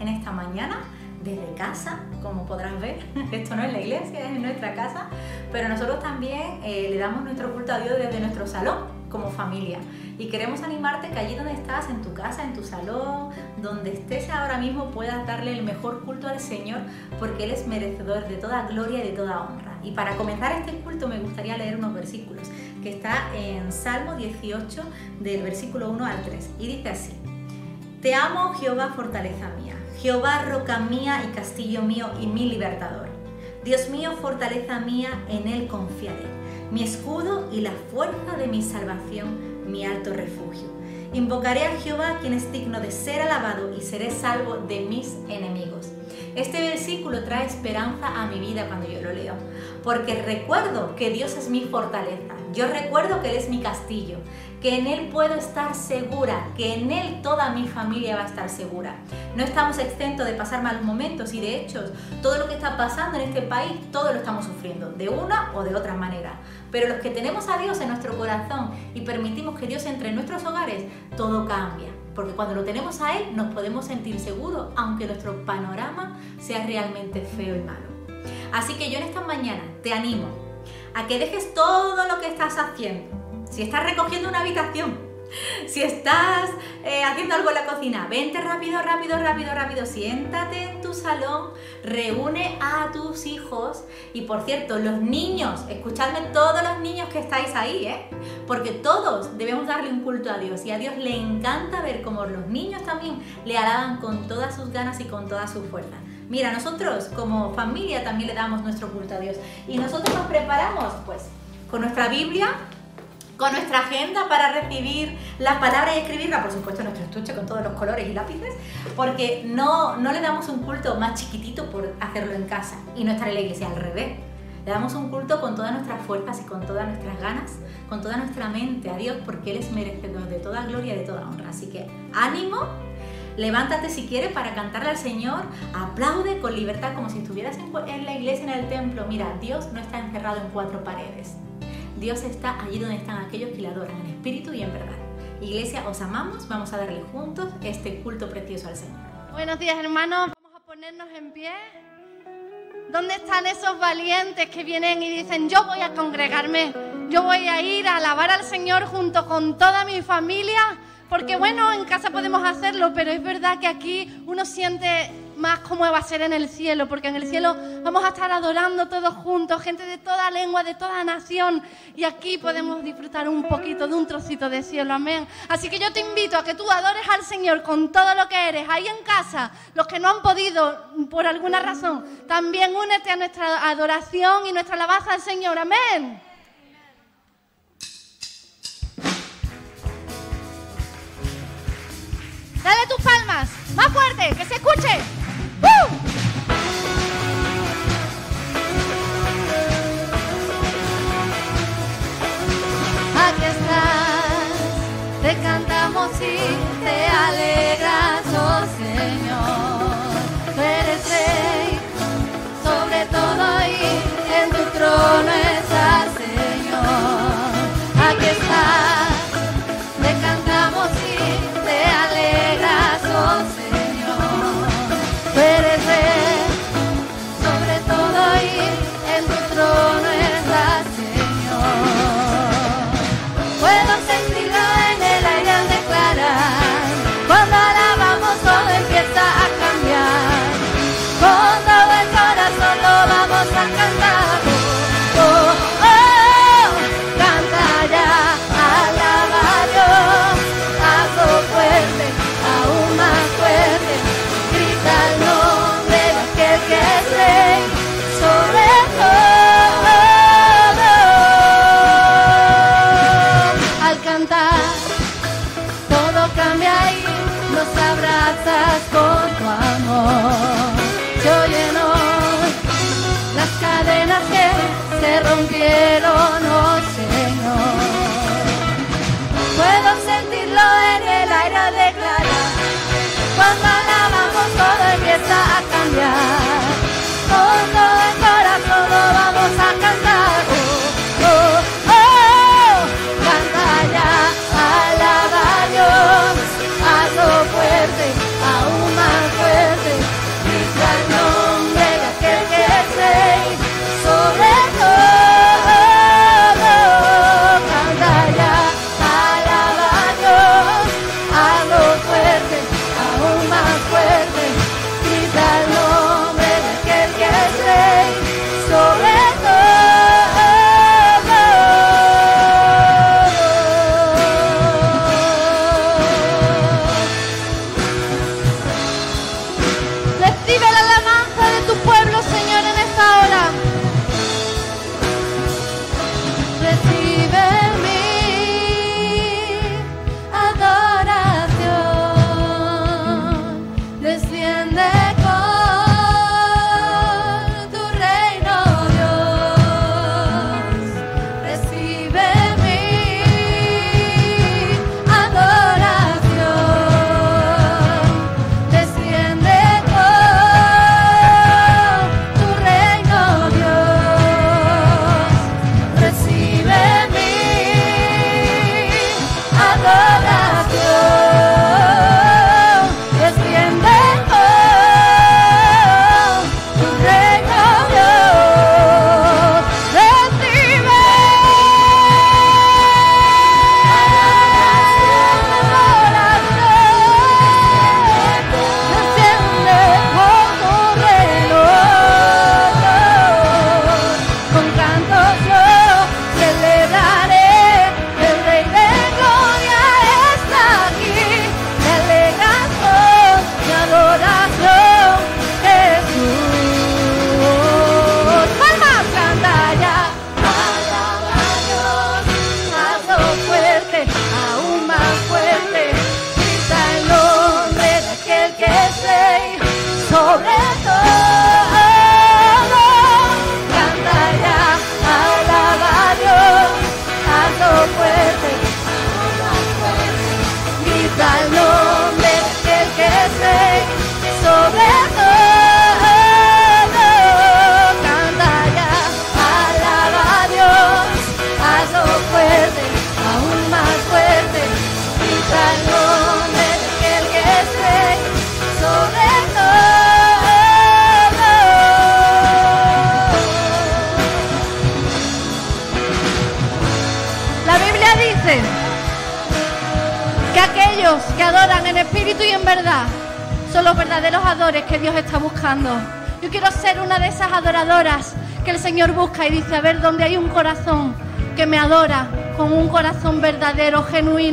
en esta mañana desde casa, como podrás ver. Esto no es la iglesia, es en nuestra casa, pero nosotros también eh, le damos nuestro culto a Dios desde nuestro salón, como familia. Y queremos animarte que allí donde estás, en tu casa, en tu salón, donde estés ahora mismo, puedas darle el mejor culto al Señor, porque Él es merecedor de toda gloria y de toda honra. Y para comenzar este culto me gustaría leer unos versículos, que está en Salmo 18, del versículo 1 al 3. Y dice así, Te amo, Jehová, fortaleza mía Jehová, roca mía y castillo mío y mi libertador. Dios mío, fortaleza mía, en Él confiaré. Mi escudo y la fuerza de mi salvación, mi alto refugio. Invocaré a Jehová, quien es digno de ser alabado, y seré salvo de mis enemigos. Este versículo trae esperanza a mi vida cuando yo lo leo, porque recuerdo que Dios es mi fortaleza, yo recuerdo que Él es mi castillo, que en Él puedo estar segura, que en Él toda mi familia va a estar segura. No estamos exentos de pasar malos momentos y de hecho todo lo que está pasando en este país, todo lo estamos sufriendo, de una o de otra manera. Pero los que tenemos a Dios en nuestro corazón y permitimos que Dios entre en nuestros hogares, todo cambia porque cuando lo tenemos a Él nos podemos sentir seguros, aunque nuestro panorama sea realmente feo y malo. Así que yo en esta mañana te animo a que dejes todo lo que estás haciendo. Si estás recogiendo una habitación, si estás eh, haciendo algo en la cocina, vente rápido, rápido, rápido, rápido, siéntate en tu salón, reúne a tus hijos y por cierto, los niños, escuchadme todos los niños que estáis ahí, ¿eh? porque todos debemos darle un culto a Dios y a Dios le encanta ver cómo los niños también le alaban con todas sus ganas y con toda su fuerza. Mira, nosotros como familia también le damos nuestro culto a Dios y nosotros nos preparamos pues con nuestra Biblia, con nuestra agenda para recibir la palabra y escribirla, por supuesto nuestro estuche con todos los colores y lápices, porque no, no le damos un culto más chiquitito por hacerlo en casa y no estar en la iglesia al revés. Le damos un culto con todas nuestras fuerzas y con todas nuestras ganas, con toda nuestra mente a Dios, porque Él es merecedor de toda gloria y de toda honra. Así que ánimo, levántate si quieres para cantarle al Señor, aplaude con libertad como si estuvieras en la iglesia, en el templo. Mira, Dios no está encerrado en cuatro paredes. Dios está allí donde están aquellos que le adoran en espíritu y en verdad. Iglesia, os amamos, vamos a darle juntos este culto precioso al Señor. Buenos días hermanos, vamos a ponernos en pie. ¿Dónde están esos valientes que vienen y dicen, yo voy a congregarme, yo voy a ir a alabar al Señor junto con toda mi familia? Porque bueno, en casa podemos hacerlo, pero es verdad que aquí uno siente más cómo va a ser en el cielo, porque en el cielo vamos a estar adorando todos juntos, gente de toda lengua, de toda nación, y aquí podemos disfrutar un poquito de un trocito de cielo, amén. Así que yo te invito a que tú adores al Señor con todo lo que eres, ahí en casa, los que no han podido por alguna razón, también únete a nuestra adoración y nuestra alabanza al Señor, amén. Dale tus palmas, más fuerte, que se escuche. Aquí estás, te cantamos y te alegras.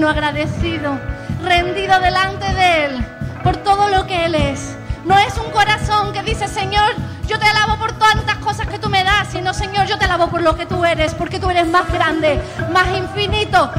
Agradecido, rendido delante de Él por todo lo que Él es. No es un corazón que dice, Señor, yo te alabo por tantas cosas que tú me das, sino, Señor, yo te alabo por lo que tú eres, porque tú eres más grande, más infinito,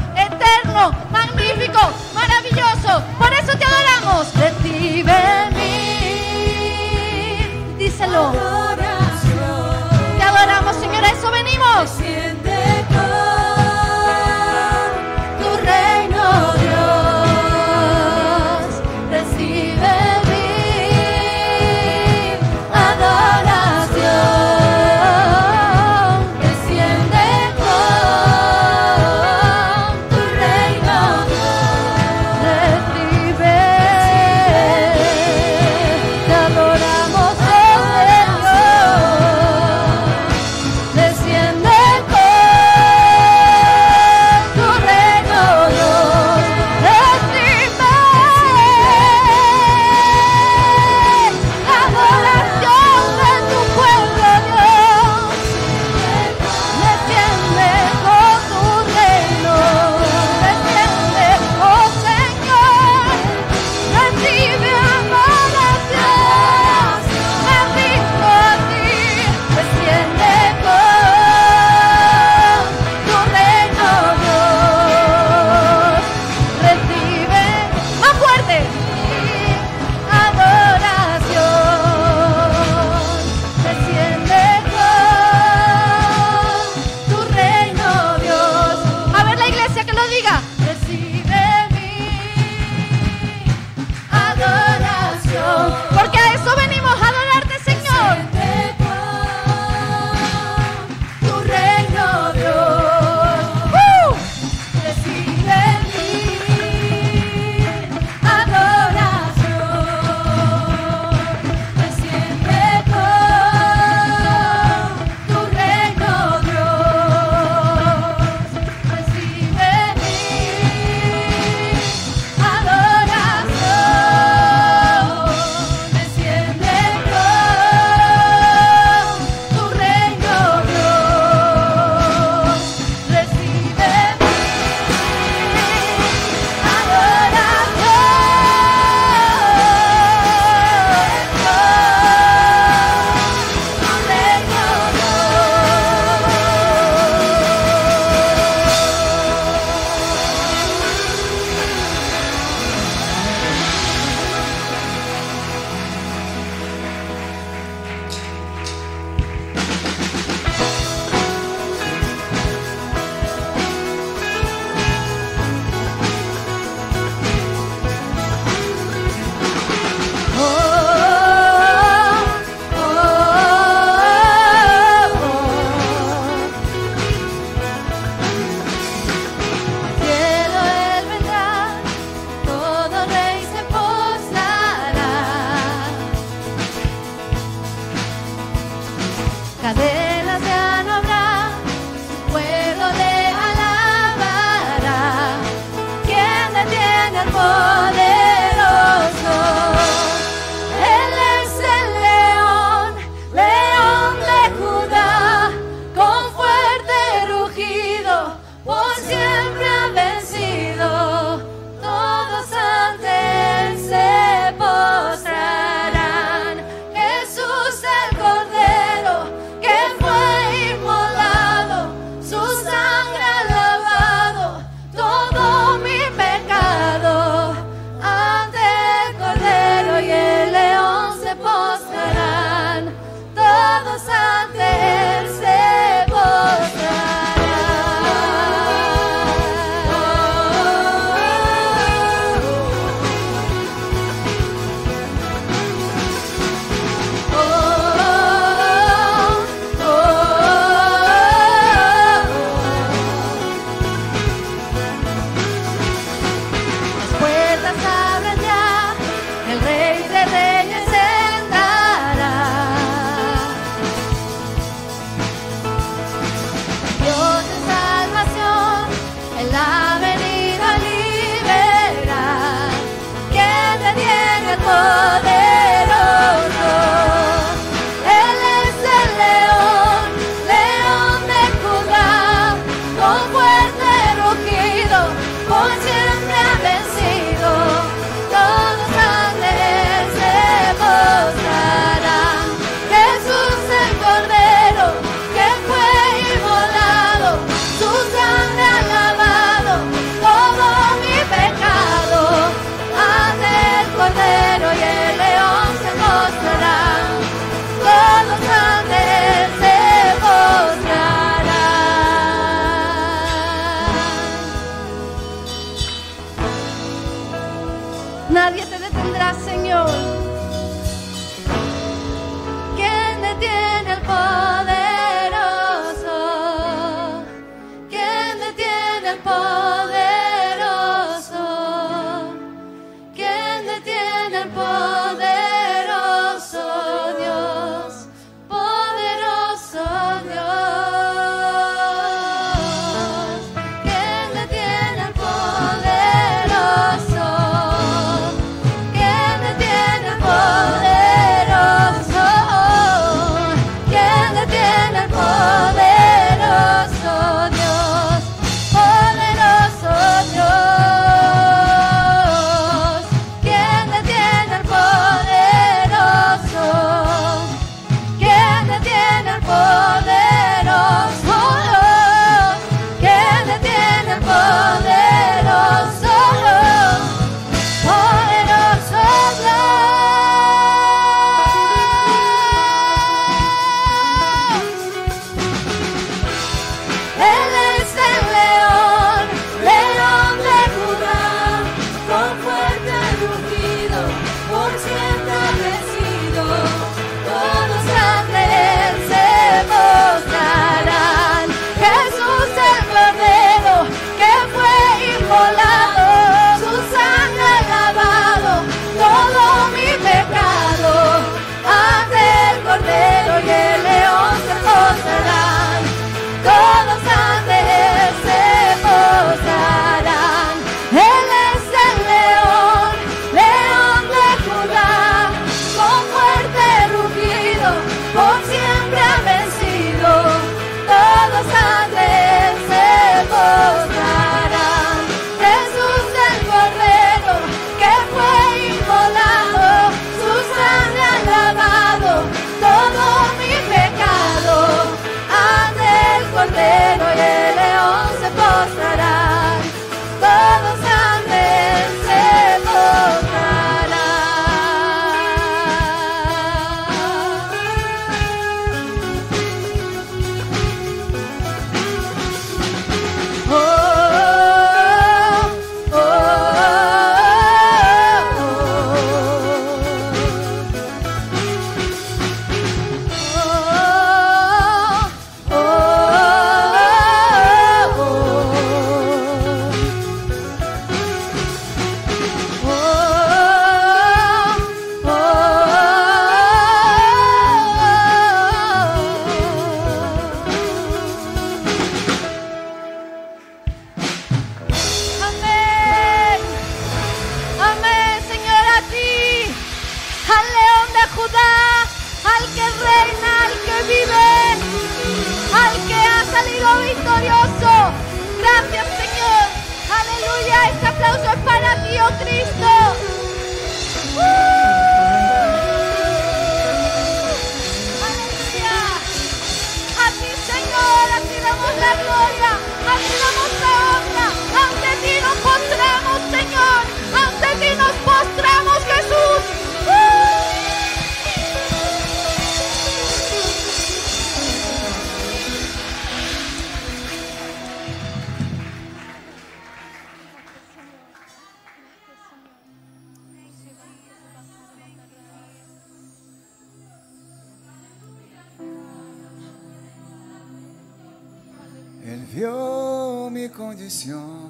vio mi condición,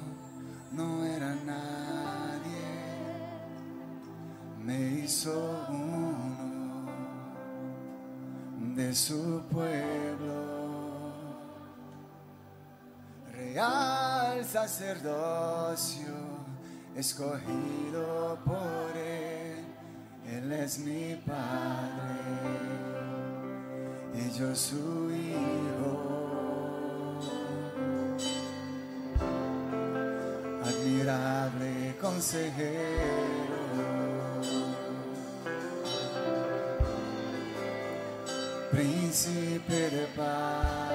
no era nadie, me hizo uno de su pueblo, real sacerdocio, escogido por él, él es mi padre y yo su hijo. Príncipe de paz,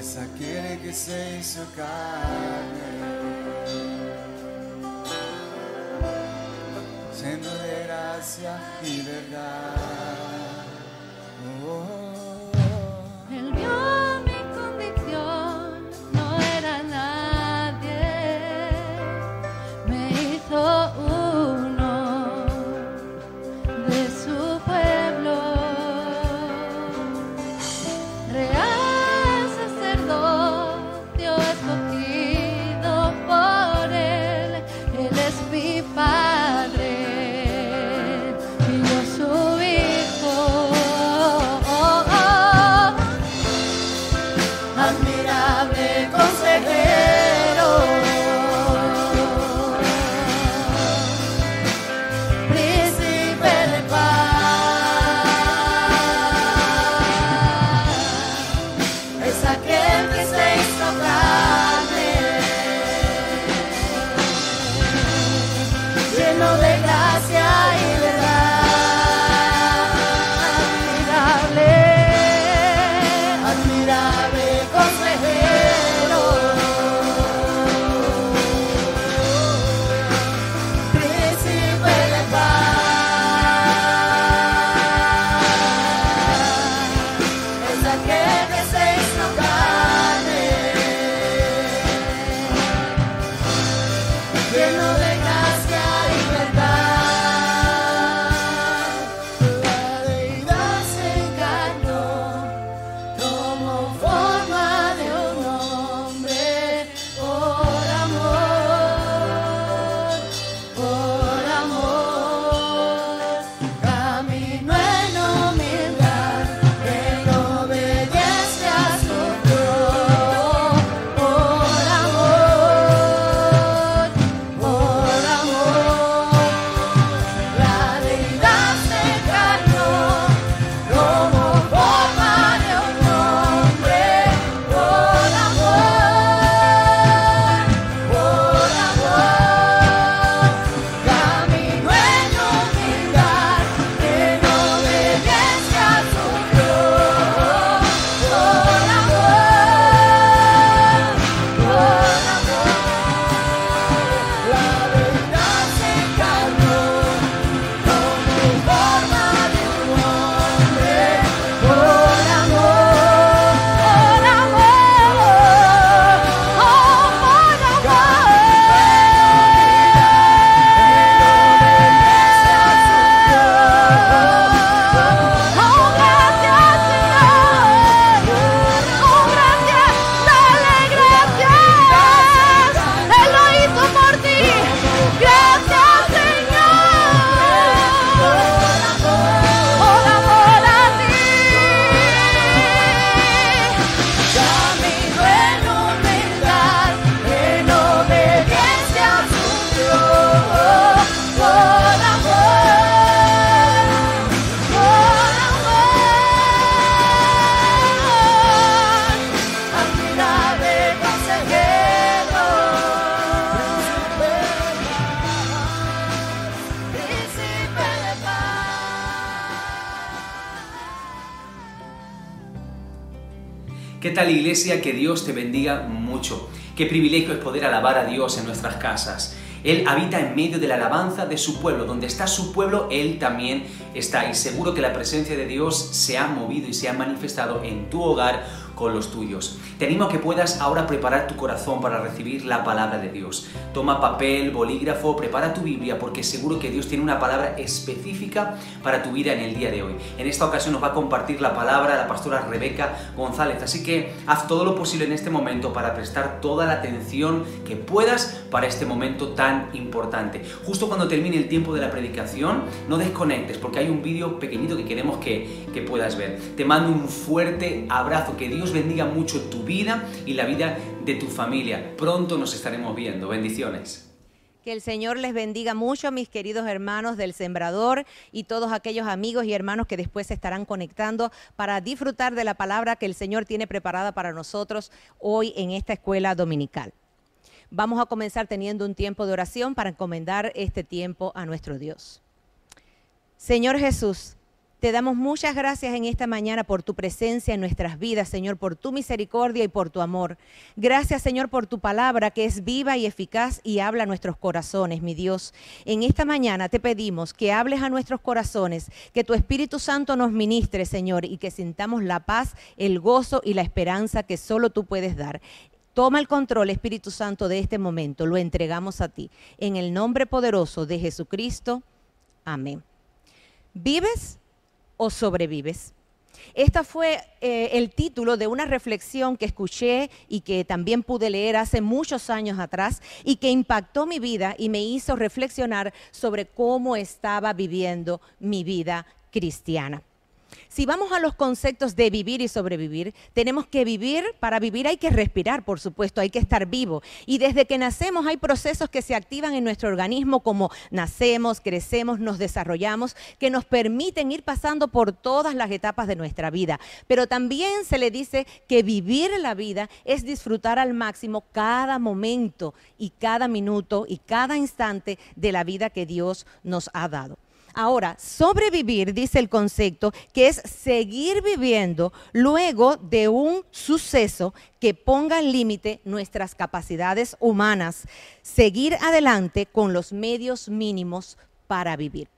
es aquel que se hizo carne, siendo de gracia y verdad. Tal iglesia? Que Dios te bendiga mucho. Qué privilegio es poder alabar a Dios en nuestras casas. Él habita en medio de la alabanza de su pueblo. Donde está su pueblo, Él también está. Y seguro que la presencia de Dios se ha movido y se ha manifestado en tu hogar con los tuyos. Te animo a que puedas ahora preparar tu corazón para recibir la palabra de Dios. Toma papel, bolígrafo, prepara tu Biblia porque seguro que Dios tiene una palabra específica para tu vida en el día de hoy. En esta ocasión nos va a compartir la palabra la pastora Rebeca González, así que haz todo lo posible en este momento para prestar toda la atención que puedas para este momento tan importante. Justo cuando termine el tiempo de la predicación, no desconectes porque hay un vídeo pequeñito que queremos que, que puedas ver. Te mando un fuerte abrazo, que Dios bendiga mucho tu vida y la vida de tu familia. Pronto nos estaremos viendo. Bendiciones. Que el Señor les bendiga mucho, mis queridos hermanos del Sembrador y todos aquellos amigos y hermanos que después se estarán conectando para disfrutar de la palabra que el Señor tiene preparada para nosotros hoy en esta escuela dominical. Vamos a comenzar teniendo un tiempo de oración para encomendar este tiempo a nuestro Dios. Señor Jesús, te damos muchas gracias en esta mañana por tu presencia en nuestras vidas, Señor, por tu misericordia y por tu amor. Gracias, Señor, por tu palabra que es viva y eficaz y habla a nuestros corazones, mi Dios. En esta mañana te pedimos que hables a nuestros corazones, que tu Espíritu Santo nos ministre, Señor, y que sintamos la paz, el gozo y la esperanza que solo tú puedes dar. Toma el control, Espíritu Santo, de este momento. Lo entregamos a ti. En el nombre poderoso de Jesucristo. Amén. ¿Vives o sobrevives? Este fue eh, el título de una reflexión que escuché y que también pude leer hace muchos años atrás y que impactó mi vida y me hizo reflexionar sobre cómo estaba viviendo mi vida cristiana. Si vamos a los conceptos de vivir y sobrevivir, tenemos que vivir, para vivir hay que respirar, por supuesto, hay que estar vivo. Y desde que nacemos hay procesos que se activan en nuestro organismo como nacemos, crecemos, nos desarrollamos, que nos permiten ir pasando por todas las etapas de nuestra vida. Pero también se le dice que vivir la vida es disfrutar al máximo cada momento y cada minuto y cada instante de la vida que Dios nos ha dado. Ahora, sobrevivir, dice el concepto, que es seguir viviendo luego de un suceso que ponga en límite nuestras capacidades humanas, seguir adelante con los medios mínimos para vivir.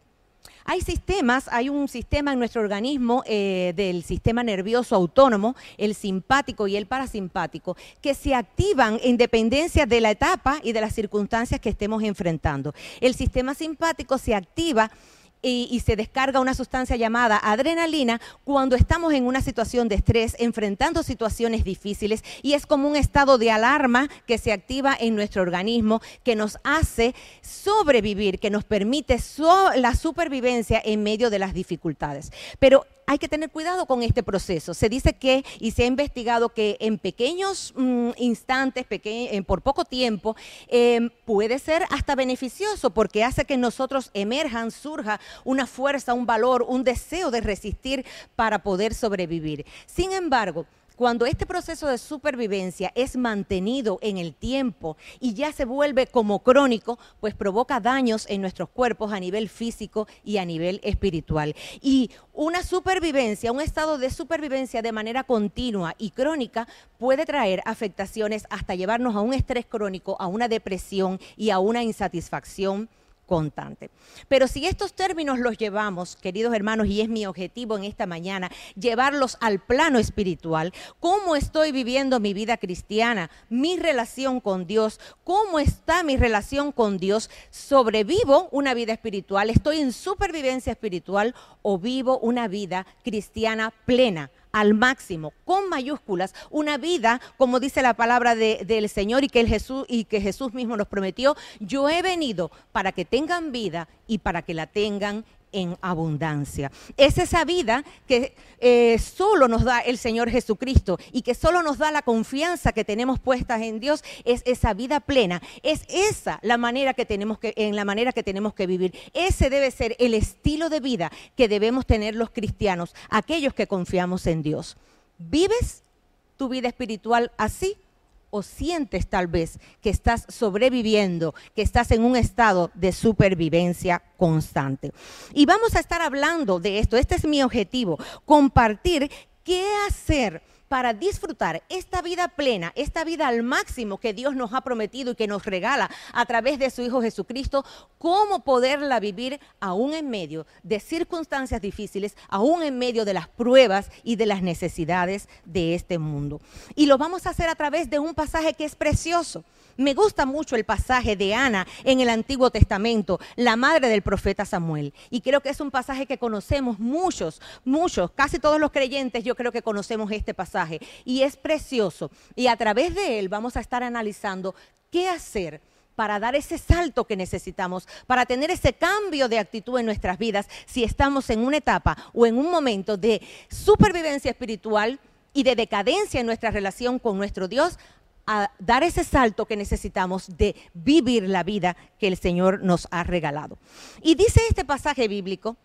Hay sistemas, hay un sistema en nuestro organismo eh, del sistema nervioso autónomo, el simpático y el parasimpático, que se activan en dependencia de la etapa y de las circunstancias que estemos enfrentando. El sistema simpático se activa y, se descarga una sustancia llamada adrenalina cuando estamos en una situación de estrés, enfrentando situaciones difíciles y es como un estado de alarma que se activa en nuestro organismo que nos hace sobrevivir, que nos permite la supervivencia en medio de las dificultades. Pero hay que tener cuidado con este proceso. Se dice que, y se ha investigado que en pequeños mm, instantes, por poco tiempo, em, puede ser hasta beneficioso porque hace que nosotros emerjan, surja una fuerza, un valor, un deseo de resistir para poder sobrevivir. Sin embargo, cuando este proceso de supervivencia es mantenido en el tiempo y ya se vuelve como crónico, pues provoca daños en nuestros cuerpos a nivel físico y a nivel espiritual. Y una supervivencia, un estado de supervivencia de manera continua y crónica puede traer afectaciones hasta llevarnos a un estrés crónico, a una depresión y a una insatisfacción constante. Pero si estos términos los llevamos, queridos hermanos, y es mi objetivo en esta mañana, llevarlos al plano espiritual, cómo estoy viviendo mi vida cristiana, mi relación con Dios, cómo está mi relación con Dios, sobrevivo una vida espiritual, estoy en supervivencia espiritual o vivo una vida cristiana plena al máximo, con mayúsculas, una vida, como dice la palabra del Señor y que, el Jesús, y que Jesús mismo nos prometió, yo he venido para que tengan vida y para que la tengan en abundancia. Es esa vida que eh, solo nos da el Señor Jesucristo y que solo nos da la confianza que tenemos puestas en Dios, es esa vida plena. Es esa la manera que tenemos en la manera que tenemos que vivir. Ese debe ser el estilo de vida que debemos tener los cristianos, aquellos que confiamos en Dios. ¿Vives tu vida espiritual así? O sientes tal vez que estás sobreviviendo, que estás en un estado de supervivencia constante. Y vamos a estar hablando de esto, este es mi objetivo, compartir qué hacer para disfrutar esta vida plena, esta vida al máximo que Dios nos ha prometido y que nos regala a través de su Hijo Jesucristo, cómo poderla vivir aún en medio de circunstancias difíciles, aún en medio de las pruebas y de las necesidades de este mundo. Y lo vamos a hacer a través de un pasaje que es precioso. Me gusta mucho el pasaje de Ana en el Antiguo Testamento, la madre del profeta Samuel. Y creo que es un pasaje que conocemos muchos, muchos, casi todos los creyentes yo creo que conocemos este pasaje. Y es precioso. Y a través de él vamos a estar analizando qué hacer para dar ese salto que necesitamos, para tener ese cambio de actitud en nuestras vidas si estamos en una etapa o en un momento de supervivencia espiritual y de decadencia en nuestra relación con nuestro Dios a dar ese salto que necesitamos de vivir la vida que el Señor nos ha regalado. Y dice este pasaje bíblico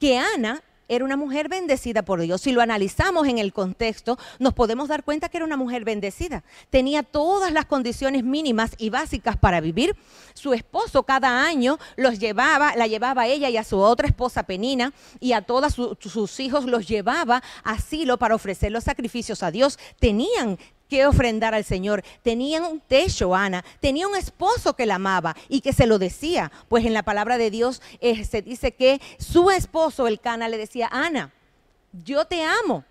que Ana era una mujer bendecida por Dios. Si lo analizamos en el contexto, nos podemos dar cuenta que era una mujer bendecida. Tenía todas las condiciones mínimas y básicas para vivir. Su esposo cada año los llevaba, la llevaba a ella y a su otra esposa Penina y a todos sus hijos los llevaba a asilo para ofrecer los sacrificios a Dios. Tenían que ofrendar al Señor. Tenían un techo, Ana. Tenía un esposo que la amaba y que se lo decía. Pues en la palabra de Dios eh, se dice que su esposo, el Cana, le decía, Ana, yo te amo.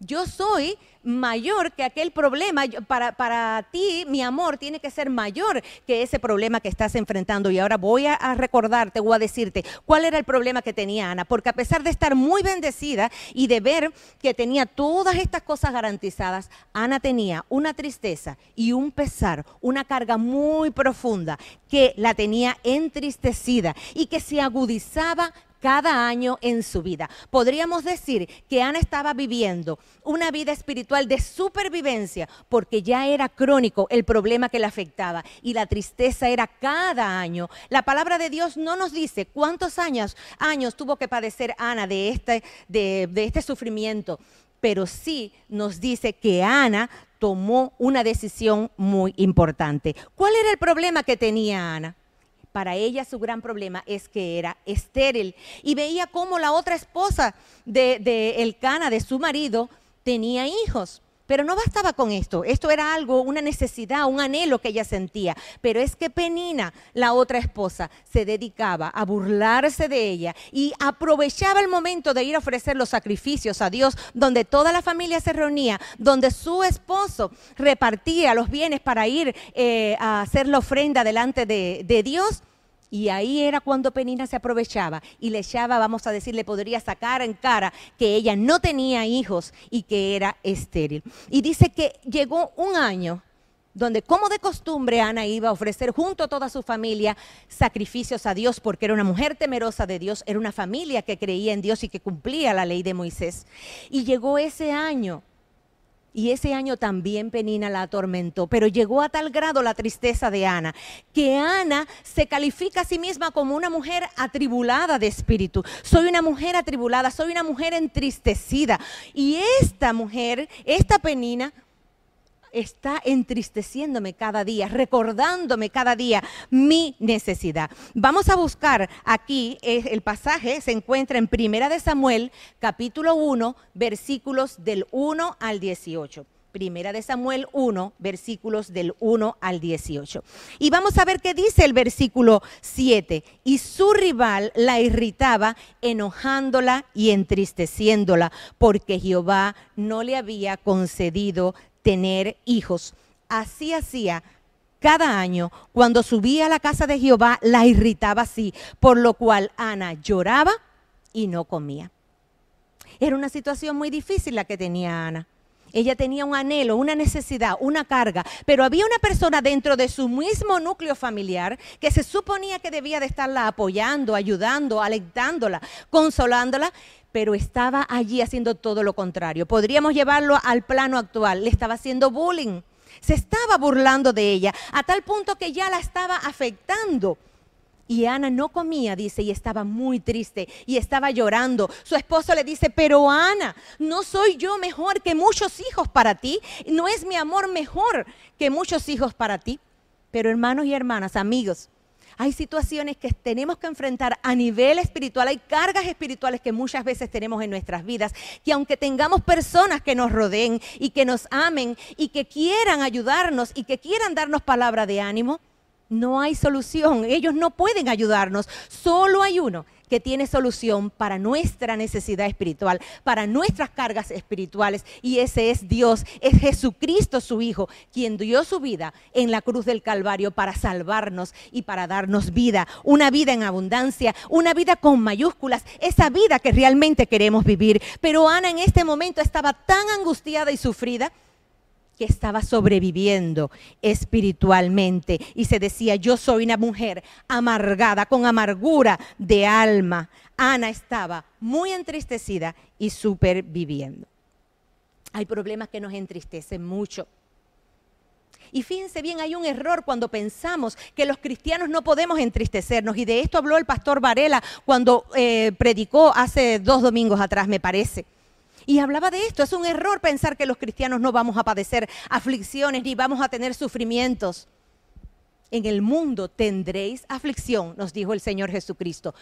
Yo soy mayor que aquel problema. Para, para ti, mi amor tiene que ser mayor que ese problema que estás enfrentando. Y ahora voy a, recordarte o a decirte cuál era el problema que tenía Ana. Porque a pesar de estar muy bendecida y de ver que tenía todas estas cosas garantizadas, Ana tenía una tristeza y un pesar, una carga muy profunda que la tenía entristecida y que se agudizaba cada año en su vida. Podríamos decir que Ana estaba viviendo una vida espiritual de supervivencia porque ya era crónico el problema que le afectaba y la tristeza era cada año. La palabra de Dios no nos dice cuántos años, años tuvo que padecer Ana de este, de, de este sufrimiento, pero sí nos dice que Ana tomó una decisión muy importante. ¿Cuál era el problema que tenía Ana? Para ella su gran problema es que era estéril y veía cómo la otra esposa de, de Elcana, de su marido, tenía hijos. Pero no bastaba con esto, esto era algo, una necesidad, un anhelo que ella sentía. Pero es que Penina, la otra esposa, se dedicaba a burlarse de ella y aprovechaba el momento de ir a ofrecer los sacrificios a Dios, donde toda la familia se reunía, donde su esposo repartía los bienes para ir eh, a hacer la ofrenda delante de, de Dios. Y ahí era cuando Penina se aprovechaba y le echaba, vamos a decir, le podría sacar en cara que ella no tenía hijos y que era estéril. Y dice que llegó un año donde como de costumbre Ana iba a ofrecer junto a toda su familia sacrificios a Dios porque era una mujer temerosa de Dios, era una familia que creía en Dios y que cumplía la ley de Moisés. Y llegó ese año y ese año también Penina la atormentó, pero llegó a tal grado la tristeza de Ana que Ana se califica a sí misma como una mujer atribulada de espíritu. Soy una mujer atribulada, soy una mujer entristecida. Y esta mujer, esta Penina, está entristeciéndome cada día, recordándome cada día mi necesidad. Vamos a buscar aquí, el pasaje se encuentra en Primera de Samuel, capítulo 1, versículos del 1 al 18. Primera de Samuel 1, versículos del 1 al 18. Y vamos a ver qué dice el versículo 7. Y su rival la irritaba, enojándola y entristeciéndola, porque Jehová no le había concedido tener hijos. Así hacía cada año, cuando subía a la casa de Jehová, la irritaba así, por lo cual Ana lloraba y no comía. Era una situación muy difícil la que tenía Ana. Ella tenía un anhelo, una necesidad, una carga, pero había una persona dentro de su mismo núcleo familiar que se suponía que debía de estarla apoyando, ayudando, alentándola, consolándola, pero estaba allí haciendo todo lo contrario. Podríamos llevarlo al plano actual, le estaba haciendo bullying, se estaba burlando de ella, a tal punto que ya la estaba afectando. Y Ana no comía, dice, y estaba muy triste y estaba llorando. Su esposo le dice, pero Ana, ¿no soy yo mejor que muchos hijos para ti? ¿No es mi amor mejor que muchos hijos para ti? Pero hermanos y hermanas, amigos, hay situaciones que tenemos que enfrentar a nivel espiritual, hay cargas espirituales que muchas veces tenemos en nuestras vidas, que aunque tengamos personas que nos rodeen y que nos amen y que quieran ayudarnos y que quieran darnos palabra de ánimo, no hay solución. Ellos no pueden ayudarnos. Solo hay uno que tiene solución para nuestra necesidad espiritual, para nuestras cargas espirituales. Y ese es Dios, es Jesucristo su Hijo, quien dio su vida en la cruz del Calvario para salvarnos y para darnos vida. Una vida en abundancia, una vida con mayúsculas, esa vida que realmente queremos vivir. Pero Ana en este momento estaba tan angustiada y sufrida que estaba sobreviviendo espiritualmente y se decía, yo soy una mujer amargada, con amargura de alma. Ana estaba muy entristecida y superviviendo. Hay problemas que nos entristecen mucho. Y fíjense bien, hay un error cuando pensamos que los cristianos no podemos entristecernos. Y de esto habló el pastor Varela cuando eh, predicó hace dos domingos atrás, me parece. Y hablaba de esto, es un error pensar que los cristianos no vamos a padecer aflicciones ni vamos a tener sufrimientos. En el mundo tendréis aflicción, nos dijo el Señor Jesucristo.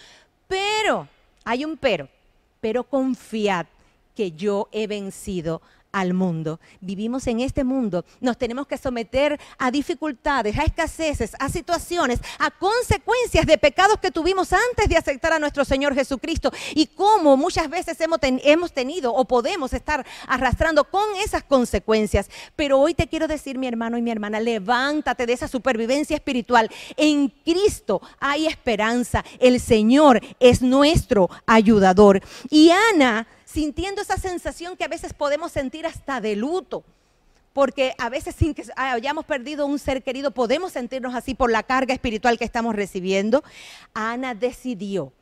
Pero, hay un pero, pero confiad que yo he vencido al mundo. Vivimos en este mundo, nos tenemos que someter a dificultades, a escaseces, a situaciones, a consecuencias de pecados que tuvimos antes de aceptar a nuestro Señor Jesucristo y cómo muchas veces hemos, hemos tenido o podemos estar arrastrando con esas consecuencias. Pero hoy te quiero decir, mi hermano y mi hermana, levántate de esa supervivencia espiritual. En Cristo hay esperanza. El Señor es nuestro ayudador. Y Ana sintiendo esa sensación que a veces podemos sentir hasta de luto. Porque a veces sin que hayamos perdido un ser querido, podemos sentirnos así por la carga espiritual que estamos recibiendo. Ana decidió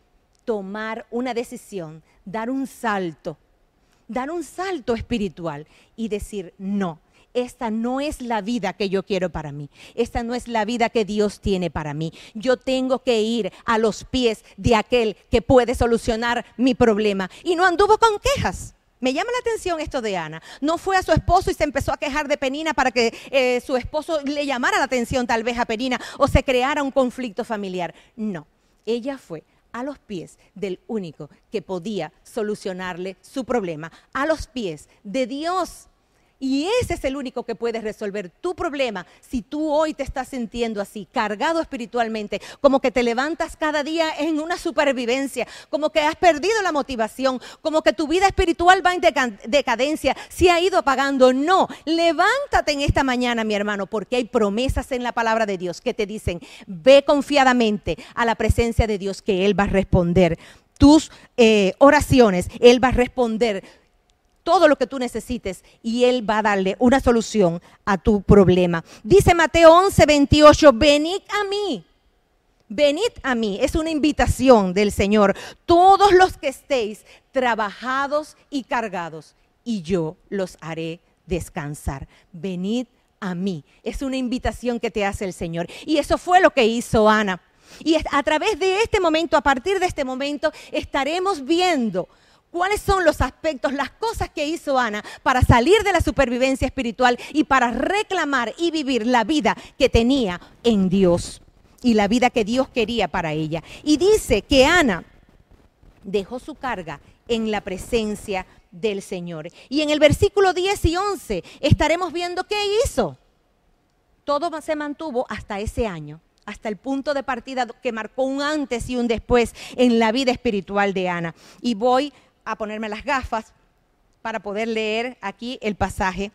tomar una decisión, dar un salto, dar un salto espiritual y decir, no, esta no es la vida que yo quiero para mí. Esta no es la vida que Dios tiene para mí. Yo tengo que ir a los pies de aquel que puede solucionar mi problema. Y no anduvo con quejas. Me llama la atención esto de Ana. No fue a su esposo y se empezó a quejar de Penina para que eh, su esposo le llamara la atención tal vez a Penina o se creara un conflicto familiar. No, ella fue a los pies del único que podía solucionarle su problema, a los pies de Dios. Y ese es el único que puede resolver tu problema si tú hoy te estás sintiendo así, cargado espiritualmente, como que te levantas cada día en una supervivencia, como que has perdido la motivación, como que tu vida espiritual va en decadencia, se ha ido apagando. No, levántate en esta mañana, mi hermano, porque hay promesas en la palabra de Dios que te dicen, ve confiadamente a la presencia de Dios que Él va a responder tus eh, oraciones, Él va a responder todo lo que tú necesites y Él va a darle una solución a tu problema. Dice Mateo 11, 28, venid a mí. Venid a mí, es una invitación del Señor. Todos los que estéis trabajados y cargados, y yo los haré descansar. Venid a mí. Es una invitación que te hace el Señor. Y eso fue lo que hizo Ana. Y a través de este momento, a partir de este momento, estaremos viendo cuáles son los aspectos, las cosas que hizo Ana para salir de la supervivencia espiritual y para reclamar y vivir la vida que tenía en Dios y la vida que Dios quería para ella. Y dice que Ana dejó su carga en la presencia del Señor. Y en el versículo 10 y 11 estaremos viendo qué hizo. Todo se mantuvo hasta ese año hasta el punto de partida que marcó un antes y un después en la vida espiritual de Ana. Y voy a ponerme las gafas para poder leer aquí el pasaje.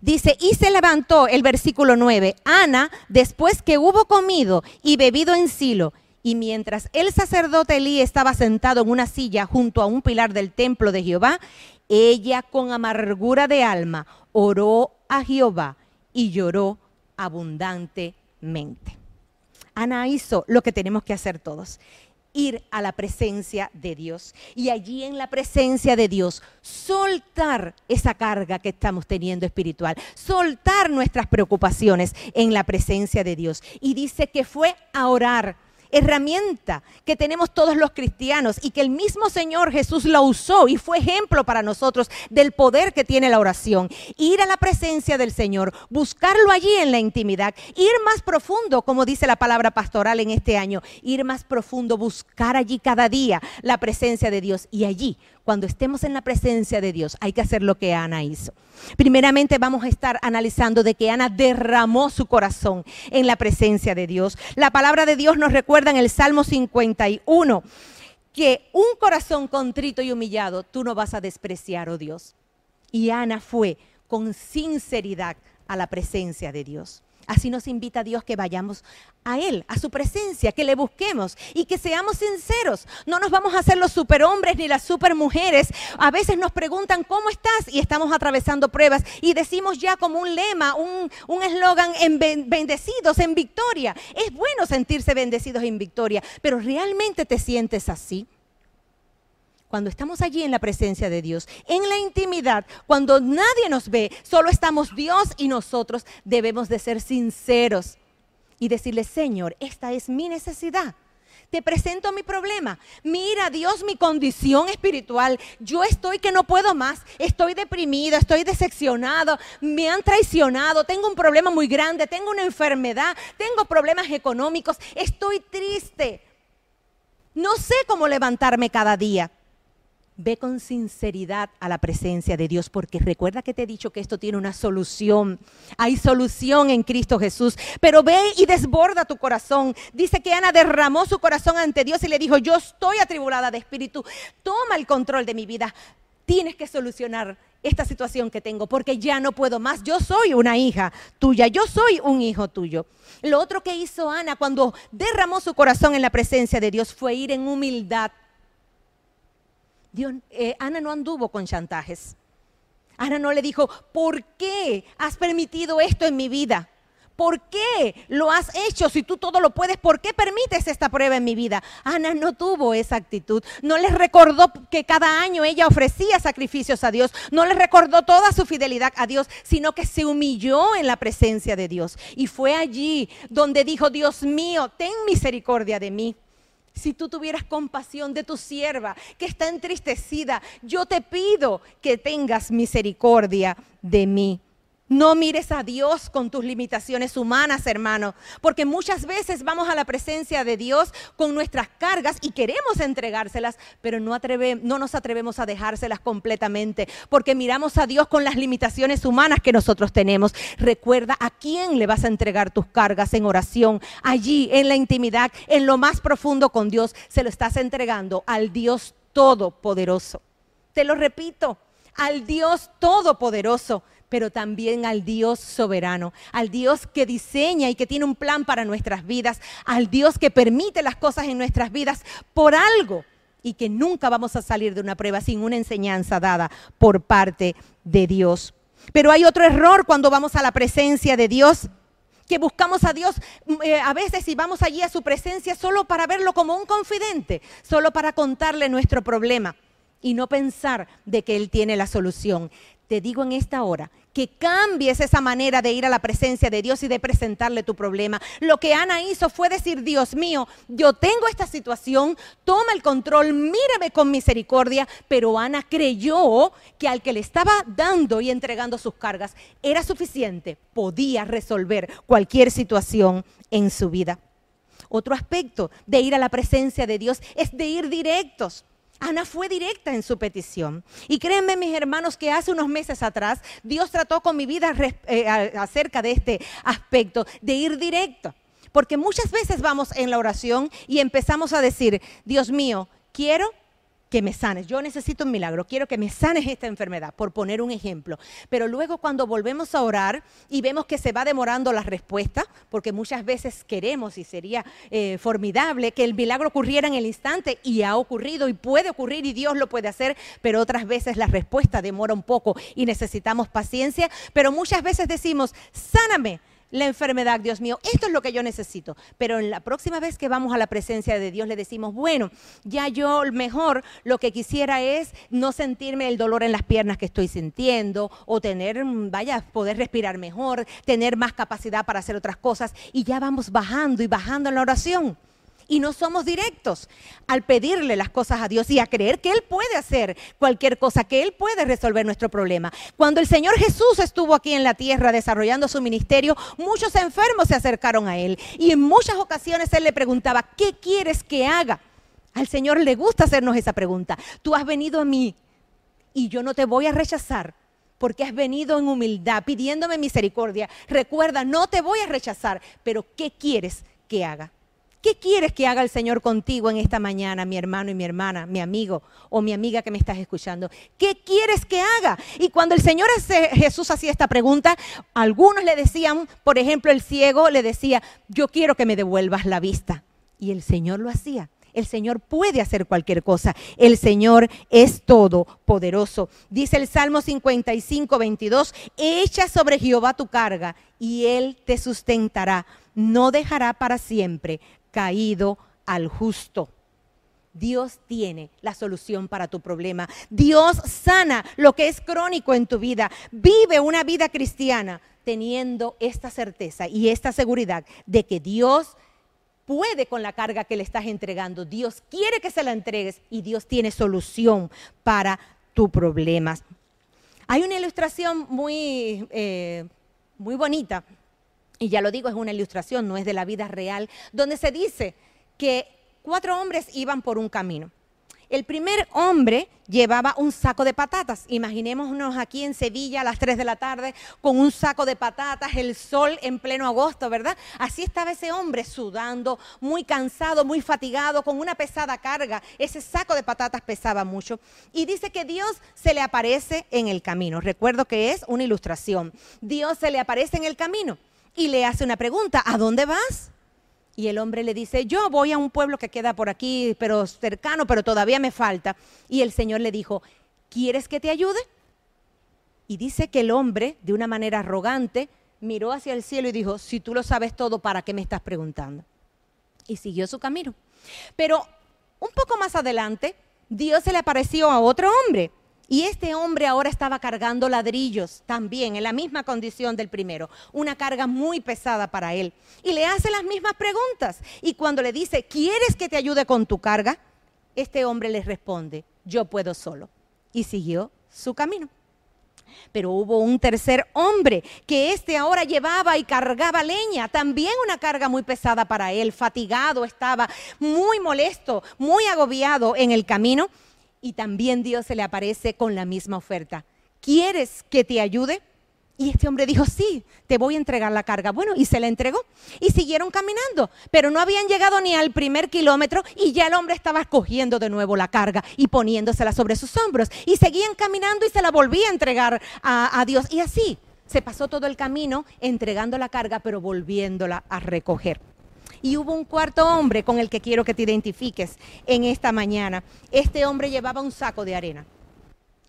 Dice, y se levantó el versículo 9, Ana, después que hubo comido y bebido en Silo, y mientras el sacerdote Elí estaba sentado en una silla junto a un pilar del templo de Jehová, ella con amargura de alma oró a Jehová y lloró abundantemente. Ana hizo lo que tenemos que hacer todos ir a la presencia de Dios. Y allí en la presencia de Dios, soltar esa carga que estamos teniendo espiritual, soltar nuestras preocupaciones en la presencia de Dios. Y dice que fue a orar herramienta que tenemos todos los cristianos y que el mismo Señor Jesús la usó y fue ejemplo para nosotros del poder que tiene la oración. Ir a la presencia del Señor, buscarlo allí en la intimidad, ir más profundo, como dice la palabra pastoral en este año, ir más profundo, buscar allí cada día la presencia de Dios y allí cuando estemos en la presencia de Dios, hay que hacer lo que Ana hizo. Primeramente vamos a estar analizando de que Ana derramó su corazón en la presencia de Dios. La palabra de Dios nos recuerda en el Salmo 51 que un corazón contrito y humillado tú no vas a despreciar, oh Dios. Y Ana fue con sinceridad a la presencia de Dios. Así nos invita Dios que vayamos a Él, a su presencia, que le busquemos y que seamos sinceros. No nos vamos a hacer los superhombres ni las supermujeres. A veces nos preguntan, ¿cómo estás? Y estamos atravesando pruebas y decimos ya como un lema, un eslogan, en bendecidos en victoria. Es bueno sentirse bendecidos en victoria, pero ¿realmente te sientes así? Cuando estamos allí en la presencia de Dios, en la intimidad, cuando nadie nos ve, solo estamos Dios y nosotros, debemos de ser sinceros y decirle, Señor, esta es mi necesidad. Te presento mi problema. Mira, Dios, mi condición espiritual. Yo estoy que no puedo más. Estoy deprimida, estoy decepcionado. Me han traicionado. Tengo un problema muy grande. Tengo una enfermedad. Tengo problemas económicos. Estoy triste. No sé cómo levantarme cada día. Ve con sinceridad a la presencia de Dios, porque recuerda que te he dicho que esto tiene una solución. Hay solución en Cristo Jesús. Pero ve y desborda tu corazón. Dice que Ana derramó su corazón ante Dios y le dijo, yo estoy atribulada de espíritu. Toma el control de mi vida. Tienes que solucionar esta situación que tengo, porque ya no puedo más. Yo soy una hija tuya, yo soy un hijo tuyo. Lo otro que hizo Ana cuando derramó su corazón en la presencia de Dios fue ir en humildad eh, Ana no anduvo con chantajes. Ana no le dijo, ¿por qué has permitido esto en mi vida? ¿Por qué lo has hecho si tú todo lo puedes? ¿Por qué permites esta prueba en mi vida? Ana no tuvo esa actitud. No les recordó que cada año ella ofrecía sacrificios a Dios. No les recordó toda su fidelidad a Dios, sino que se humilló en la presencia de Dios. Y fue allí donde dijo, Dios mío, ten misericordia de mí. Si tú tuvieras compasión de tu sierva que está entristecida, yo te pido que tengas misericordia de mí. No mires a Dios con tus limitaciones humanas, hermano, porque muchas veces vamos a la presencia de Dios con nuestras cargas y queremos entregárselas, pero no, no, nos atrevemos a dejárselas completamente, porque miramos a Dios con las limitaciones humanas que nosotros tenemos. Recuerda a quién le vas a entregar tus cargas en oración, allí en la intimidad, en lo más profundo con Dios, se lo estás entregando al Dios Todopoderoso. Te lo repito, al Dios Todopoderoso pero también al Dios soberano, al Dios que diseña y que tiene un plan para nuestras vidas, al Dios que permite las cosas en nuestras vidas por algo y que nunca vamos a salir de una prueba sin una enseñanza dada por parte de Dios. Pero hay otro error cuando vamos a la presencia de Dios que buscamos a Dios mm, eh, a veces y vamos allí a su presencia solo para verlo como un confidente, solo para contarle nuestro problema y no pensar de que Él tiene la solución te digo en esta hora que cambies esa manera de ir a la presencia de Dios y de presentarle tu problema. Lo que Ana hizo fue decir, Dios mío, yo tengo esta situación, toma el control, mírame con misericordia, pero Ana creyó que al que le estaba dando y entregando sus cargas era suficiente, podía resolver cualquier situación en su vida. Otro aspecto de ir a la presencia de Dios es de ir directos. Ana fue directa en su petición. Y créanme, mis hermanos, que hace unos meses atrás Dios trató con mi vida eh, acerca de este aspecto, de ir directo. Porque muchas veces vamos en la oración y empezamos a decir, Dios mío, quiero que me sanes. Yo necesito un milagro, quiero que me sanes esta enfermedad, por poner un ejemplo. Pero luego cuando volvemos a orar y vemos que se va demorando la respuesta, porque muchas veces queremos y sería eh, formidable que el milagro ocurriera en el instante y ha ocurrido y puede ocurrir y Dios lo puede hacer, pero otras veces la respuesta demora un poco y necesitamos paciencia, pero muchas veces decimos, sáname la enfermedad, Dios mío, esto es lo que yo necesito. Pero la próxima vez que vamos a la presencia de Dios le decimos, bueno, ya yo mejor lo que quisiera es no sentirme el dolor en las piernas que estoy sintiendo o tener, mm, vaya, poder respirar mejor, tener más capacidad para hacer otras cosas y ya vamos bajando y bajando en la oración y no somos directos al pedirle las cosas a Dios y a creer que Él puede hacer cualquier cosa, que Él puede resolver nuestro problema. Cuando el Señor Jesús estuvo aquí en la tierra desarrollando su ministerio, muchos enfermos se acercaron a Él y en muchas ocasiones Él le preguntaba, ¿qué quieres que haga? Al Señor le gusta hacernos esa pregunta. Tú has venido a mí y yo no te voy a rechazar porque has venido en humildad, pidiéndome misericordia. Recuerda, no te voy a rechazar, pero ¿qué quieres que haga? ¿Qué quieres que haga el Señor contigo en esta mañana, mi hermano y mi hermana, mi amigo o mi amiga que me estás escuchando? ¿Qué quieres que haga? Y cuando el Señor Jesús hacía esta pregunta, algunos le decían, por ejemplo, el ciego le decía, yo quiero que me devuelvas la vista. Y el Señor lo hacía. El Señor puede hacer cualquier cosa. El Señor es todopoderoso. Dice el Salmo 55, 22, echa sobre Jehová tu carga y Él te sustentará. No dejará para siempre caído al justo. Dios tiene la solución para tu problema. Dios sana lo que es crónico en tu vida. Vive una vida cristiana teniendo esta certeza y esta seguridad de que Dios puede con la carga que le estás entregando. Dios quiere que se la entregues y Dios tiene solución para tu problema. Hay una ilustración muy, eh, muy bonita y ya lo digo, es una ilustración, no es de la vida real, donde se dice que cuatro hombres iban por un camino. El primer hombre llevaba un saco de patatas. Imaginémonos aquí en Sevilla a las 3 de la tarde con un saco de patatas, el sol en pleno agosto, ¿verdad? Así estaba ese hombre sudando, muy cansado, muy fatigado, con una pesada carga. Ese saco de patatas pesaba mucho. Y dice que Dios se le aparece en el camino. Recuerdo que es una ilustración. Dios se le aparece en el camino y le hace una pregunta, ¿a dónde vas? Y el hombre le dice, yo voy a un pueblo que queda por aquí, pero cercano, pero todavía me falta. Y el Señor le dijo, ¿quieres que te ayude? Y dice que el hombre, de una manera arrogante, miró hacia el cielo y dijo, si tú lo sabes todo, ¿para qué me estás preguntando? Y siguió su camino. Pero un poco más adelante, Dios se le apareció a otro hombre. Y este hombre ahora estaba cargando ladrillos también, en la misma condición del primero, una carga muy pesada para él. Y le hace las mismas preguntas. Y cuando le dice, ¿quieres que te ayude con tu carga? Este hombre le responde, yo puedo solo. Y siguió su camino. Pero hubo un tercer hombre que este ahora llevaba y cargaba leña, también una carga muy pesada para él, fatigado estaba, muy molesto, muy agobiado en el camino. Y también Dios se le aparece con la misma oferta. ¿Quieres que te ayude? Y este hombre dijo, sí, te voy a entregar la carga. Bueno, y se la entregó. Y siguieron caminando, pero no habían llegado ni al primer kilómetro y ya el hombre estaba cogiendo de nuevo la carga y poniéndosela sobre sus hombros. Y seguían caminando y se la volvía a entregar a, a Dios. Y así se pasó todo el camino entregando la carga, pero volviéndola a recoger. Y hubo un cuarto hombre con el que quiero que te identifiques en esta mañana. Este hombre llevaba un saco de arena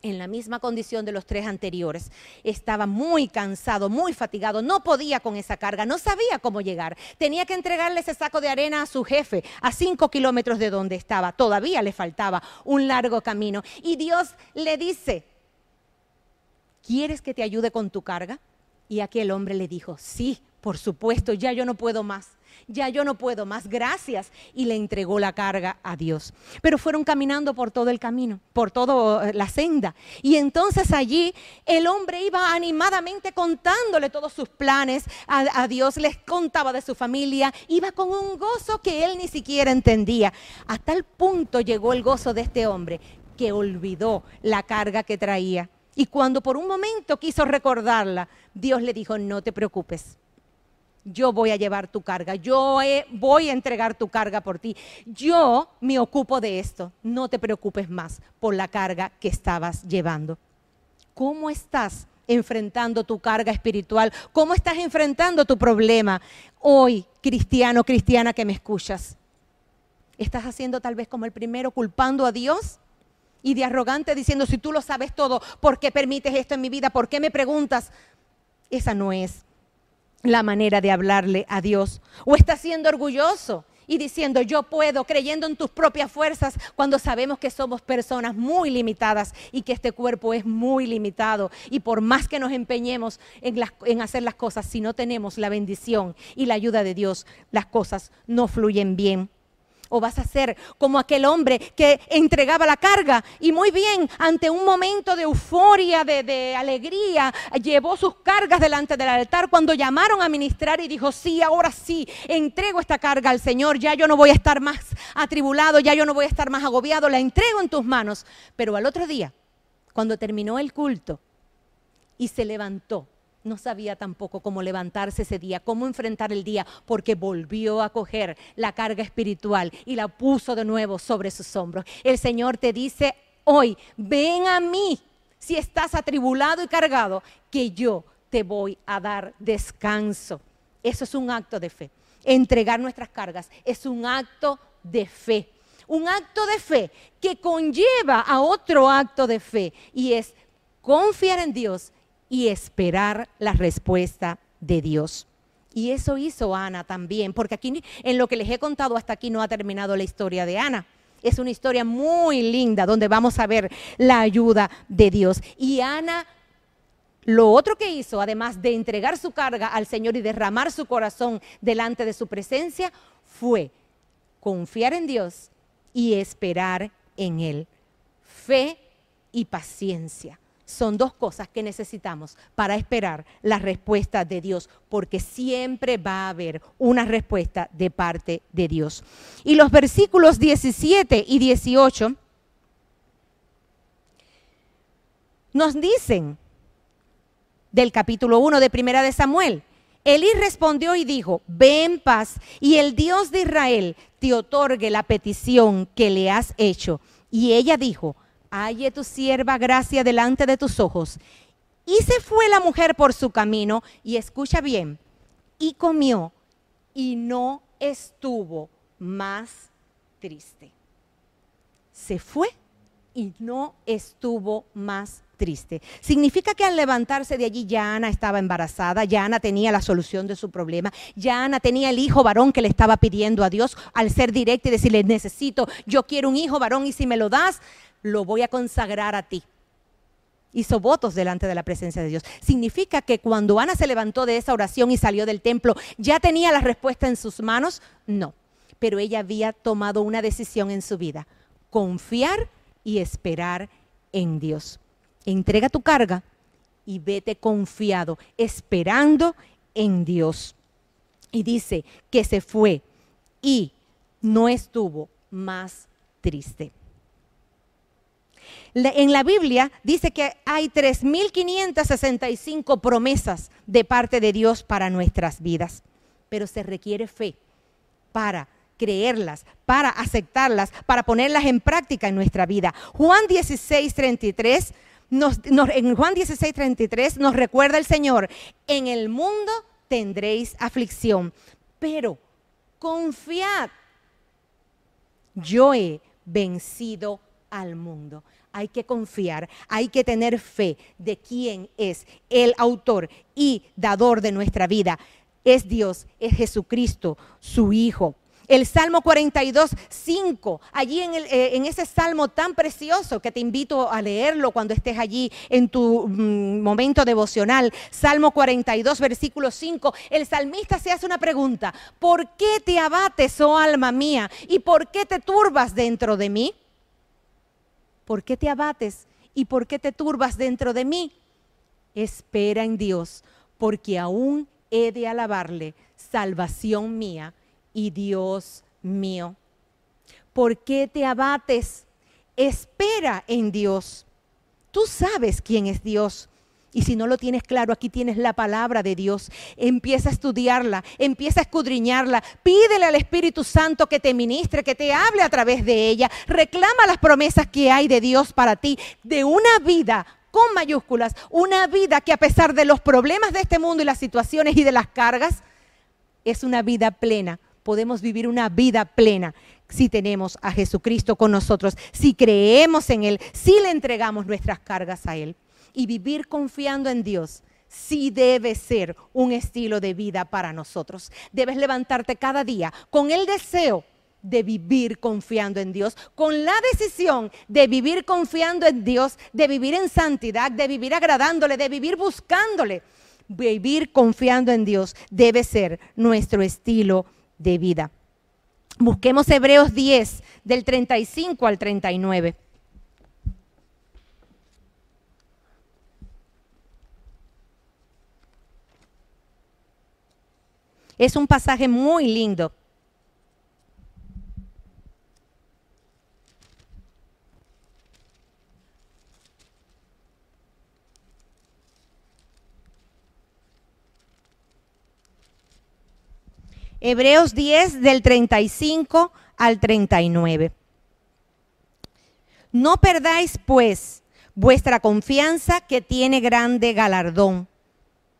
en la misma condición de los tres anteriores. Estaba muy cansado, muy fatigado, no podía con esa carga, no sabía cómo llegar. Tenía que entregarle ese saco de arena a su jefe, a cinco kilómetros de donde estaba. Todavía le faltaba un largo camino. Y Dios le dice, ¿quieres que te ayude con tu carga? Y aquel hombre le dijo, sí, por supuesto, ya yo no puedo más ya yo no puedo más, gracias. Y le entregó la carga a Dios. Pero fueron caminando por todo el camino, por toda eh, la senda. Y entonces allí el hombre iba animadamente contándole todos sus planes a, Dios, les contaba de su familia, iba con un gozo que él ni siquiera entendía. A tal punto llegó el gozo de este hombre que olvidó la carga que traía. Y cuando por un momento quiso recordarla, Dios le dijo, no te preocupes, yo voy a llevar tu carga, yo voy a entregar tu carga por ti, yo me ocupo de esto, no te preocupes más por la carga que estabas llevando. ¿Cómo estás enfrentando tu carga espiritual? ¿Cómo estás enfrentando tu problema hoy, cristiano, cristiana que me escuchas? ¿Estás haciendo tal vez como el primero, culpando a Dios? Y de arrogante diciendo, si tú lo sabes todo, ¿por qué permites esto en mi vida? ¿Por qué me preguntas? Esa no es la manera de hablarle a Dios. O estás siendo orgulloso y diciendo yo puedo, creyendo en tus propias fuerzas, cuando sabemos que somos personas muy limitadas y que este cuerpo es muy limitado. Y por más que nos empeñemos en, en hacer las cosas, si no tenemos la bendición y la ayuda de Dios, las cosas no fluyen bien o vas a ser como aquel hombre que entregaba la carga y muy bien, ante un momento de euforia, de, alegría, llevó sus cargas delante del altar cuando llamaron a ministrar y dijo, sí, ahora sí, entrego esta carga al Señor, ya yo no voy a estar más atribulado, ya yo no voy a estar más agobiado, la entrego en tus manos. Pero al otro día, cuando terminó el culto y se levantó, no sabía tampoco cómo levantarse ese día, cómo enfrentar el día, porque volvió a coger la carga espiritual y la puso de nuevo sobre sus hombros. El Señor te dice hoy, ven a mí si estás atribulado y cargado, que yo te voy a dar descanso. Eso es un acto de fe. Entregar nuestras cargas es un acto de fe. Un acto de fe que conlleva a otro acto de fe y es confiar en Dios y esperar la respuesta de Dios. Y eso hizo Ana también, porque aquí en lo que les he contado hasta aquí no ha terminado la historia de Ana. Es una historia muy linda donde vamos a ver la ayuda de Dios. Y Ana, lo otro que hizo, además de entregar su carga al Señor y derramar su corazón delante de su presencia, fue confiar en Dios y esperar en Él. Fe y paciencia son dos cosas que necesitamos para esperar la respuesta de Dios, porque siempre va a haber una respuesta de parte de Dios. Y los versículos 17 y 18 nos dicen del capítulo 1 de Primera de Samuel. Elí respondió y dijo, ve en paz y el Dios de Israel te otorgue la petición que le has hecho. Y ella dijo, halle tu sierva gracia delante de tus ojos. Y se fue la mujer por su camino, y escucha bien, y comió, y no estuvo más triste. Se fue y no estuvo más triste. Significa que al levantarse de allí ya Ana estaba embarazada, ya Ana tenía la solución de su problema, ya Ana tenía el hijo varón que le estaba pidiendo a Dios al ser directa y decirle, necesito, yo quiero un hijo varón y si me lo das, lo voy a consagrar a ti. Hizo votos delante de la presencia de Dios. Significa que cuando Ana se levantó de esa oración y salió del templo, ¿ya tenía la respuesta en sus manos? No, pero ella había tomado una decisión en su vida, confiar y esperar en Dios. Entrega tu carga y vete confiado, esperando en Dios. Y dice que se fue y no estuvo más triste. En la Biblia dice que hay 3.565 promesas de parte de Dios para nuestras vidas, pero se requiere fe para creerlas, para aceptarlas, para ponerlas en práctica en nuestra vida. Juan 16, 33, en Juan 16, 33 nos recuerda el Señor, en el mundo tendréis aflicción, pero confiad, yo he vencido al mundo. Hay que confiar, hay que tener fe de quién es el autor y dador de nuestra vida. Es Dios, es Jesucristo, su Hijo. El Salmo 42, 5, allí en, eh, en, ese salmo tan precioso que te invito a leerlo cuando estés allí en tu mm, momento devocional. Salmo 42, versículo 5, el salmista se hace una pregunta, ¿por qué te abates, oh alma mía? ¿Y por qué te turbas dentro de mí? ¿Por qué te abates y por qué te turbas dentro de mí? Espera en Dios, porque aún he de alabarle, salvación mía y Dios mío. ¿Por qué te abates? Espera en Dios. Tú sabes quién es Dios. Y si no lo tienes claro, aquí tienes la palabra de Dios. Empieza a estudiarla, empieza a escudriñarla. Pídele al Espíritu Santo que te ministre, que te hable a través de ella. Reclama las promesas que hay de Dios para ti, de una vida con mayúsculas, una vida que a pesar de los problemas de este mundo y las situaciones y de las cargas, es una vida plena podemos vivir una vida plena si tenemos a Jesucristo con nosotros, si creemos en Él, si le entregamos nuestras cargas a Él. Y vivir confiando en Dios sí debe ser un estilo de vida para nosotros. Debes levantarte cada día con el deseo de vivir confiando en Dios, con la decisión de vivir confiando en Dios, de vivir en santidad, de vivir agradándole, de vivir buscándole. Vivir confiando en Dios debe ser nuestro estilo de vida. Busquemos Hebreos 10, del 35 al 39. Es un pasaje muy lindo. Hebreos 10 del 35 al 39. No perdáis pues vuestra confianza que tiene grande galardón,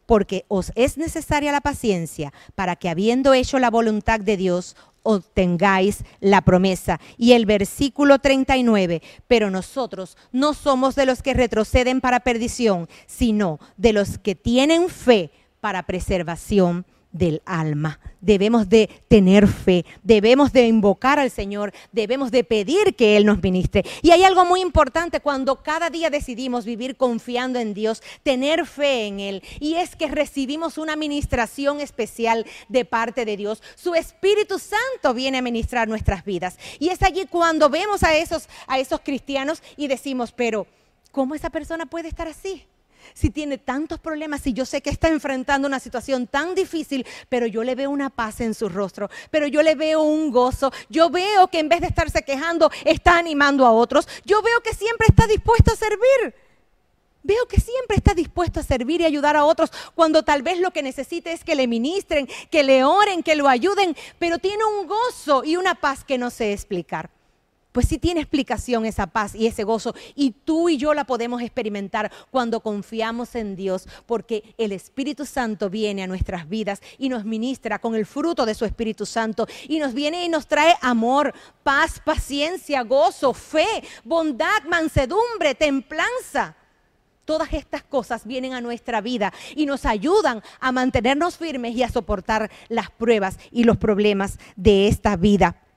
porque os es necesaria la paciencia para que habiendo hecho la voluntad de Dios, obtengáis la promesa. Y el versículo 39, pero nosotros no somos de los que retroceden para perdición, sino de los que tienen fe para preservación del alma. Debemos de tener fe, debemos de invocar al Señor, debemos de pedir que Él nos ministre. Y hay algo muy importante cuando cada día decidimos vivir confiando en Dios, tener fe en Él, y es que recibimos una ministración especial de parte de Dios. Su Espíritu Santo viene a ministrar nuestras vidas. Y es allí cuando vemos a esos, a esos cristianos y decimos, pero ¿cómo esa persona puede estar así? Si tiene tantos problemas, si yo sé que está enfrentando una situación tan difícil, pero yo le veo una paz en su rostro, pero yo le veo un gozo, yo veo que en vez de estarse quejando, está animando a otros, yo veo que siempre está dispuesto a servir. Veo que siempre está dispuesto a servir y ayudar a otros cuando tal vez lo que necesite es que le ministren, que le oren, que lo ayuden, pero tiene un gozo y una paz que no sé explicar pues sí tiene explicación esa paz y ese gozo. Y tú y yo la podemos experimentar cuando confiamos en Dios, porque el Espíritu Santo viene a nuestras vidas y nos ministra con el fruto de su Espíritu Santo. Y nos viene y nos trae amor, paz, paciencia, gozo, fe, bondad, mansedumbre, templanza. Todas estas cosas vienen a nuestra vida y nos ayudan a mantenernos firmes y a soportar las pruebas y los problemas de esta vida.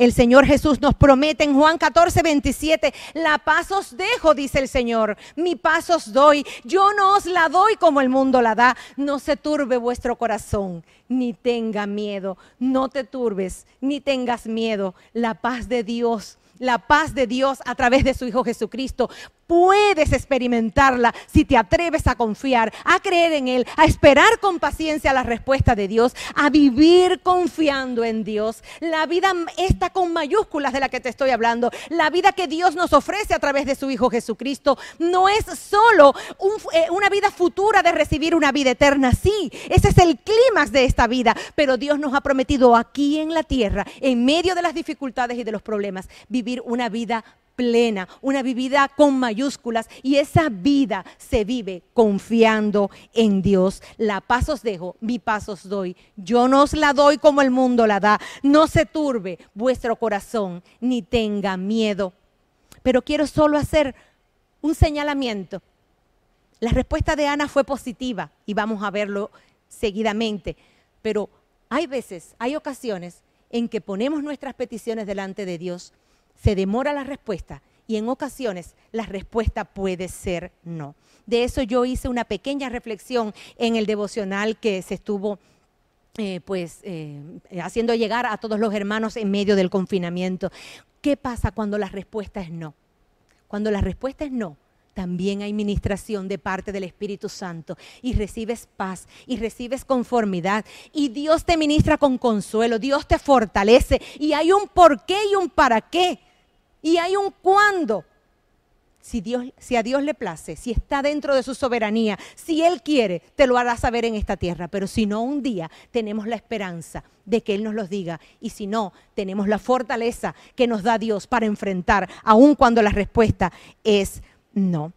El Señor Jesús nos promete en Juan 14, 27, la paz os dejo, dice el Señor, mi paz os doy, yo no os la doy como el mundo la da, no se turbe vuestro corazón, ni tenga miedo, no te turbes, ni tengas miedo, la paz de Dios la paz de Dios a través de su Hijo Jesucristo puedes experimentarla si te atreves a confiar, a creer en Él, a esperar con paciencia la respuesta de Dios, a vivir confiando en Dios. La vida está con mayúsculas de la que te estoy hablando. La vida que Dios nos ofrece a través de su Hijo Jesucristo no es solo eh, una vida futura de recibir una vida eterna. Sí, ese es el clímax de esta vida, pero Dios nos ha prometido aquí en la tierra, en medio de las dificultades y de los problemas, vivir una vida plena, una vida con mayúsculas y esa vida se vive confiando en Dios. La paz os dejo, mi paz os doy. Yo no os la doy como el mundo la da. No se turbe vuestro corazón ni tenga miedo. Pero quiero solo hacer un señalamiento. La respuesta de Ana fue positiva y vamos a verlo seguidamente. Pero hay veces, hay ocasiones en que ponemos nuestras peticiones delante de Dios se demora la respuesta y en ocasiones la respuesta puede ser no. De eso yo hice una pequeña reflexión en el devocional que se estuvo eh, pues eh, haciendo llegar a todos los hermanos en medio del confinamiento. ¿Qué pasa cuando la respuesta es no? Cuando la respuesta es no, también hay ministración de parte del Espíritu Santo y recibes paz y recibes conformidad y Dios te ministra con consuelo, Dios te fortalece y hay un por qué y un para qué y hay un cuándo. Si, Dios, a Dios le place, si está dentro de su soberanía, si Él quiere, te lo hará saber en esta tierra. Pero si no, un día tenemos la esperanza de que Él nos los diga. Y si no, tenemos la fortaleza que nos da Dios para enfrentar, aun cuando la respuesta es no.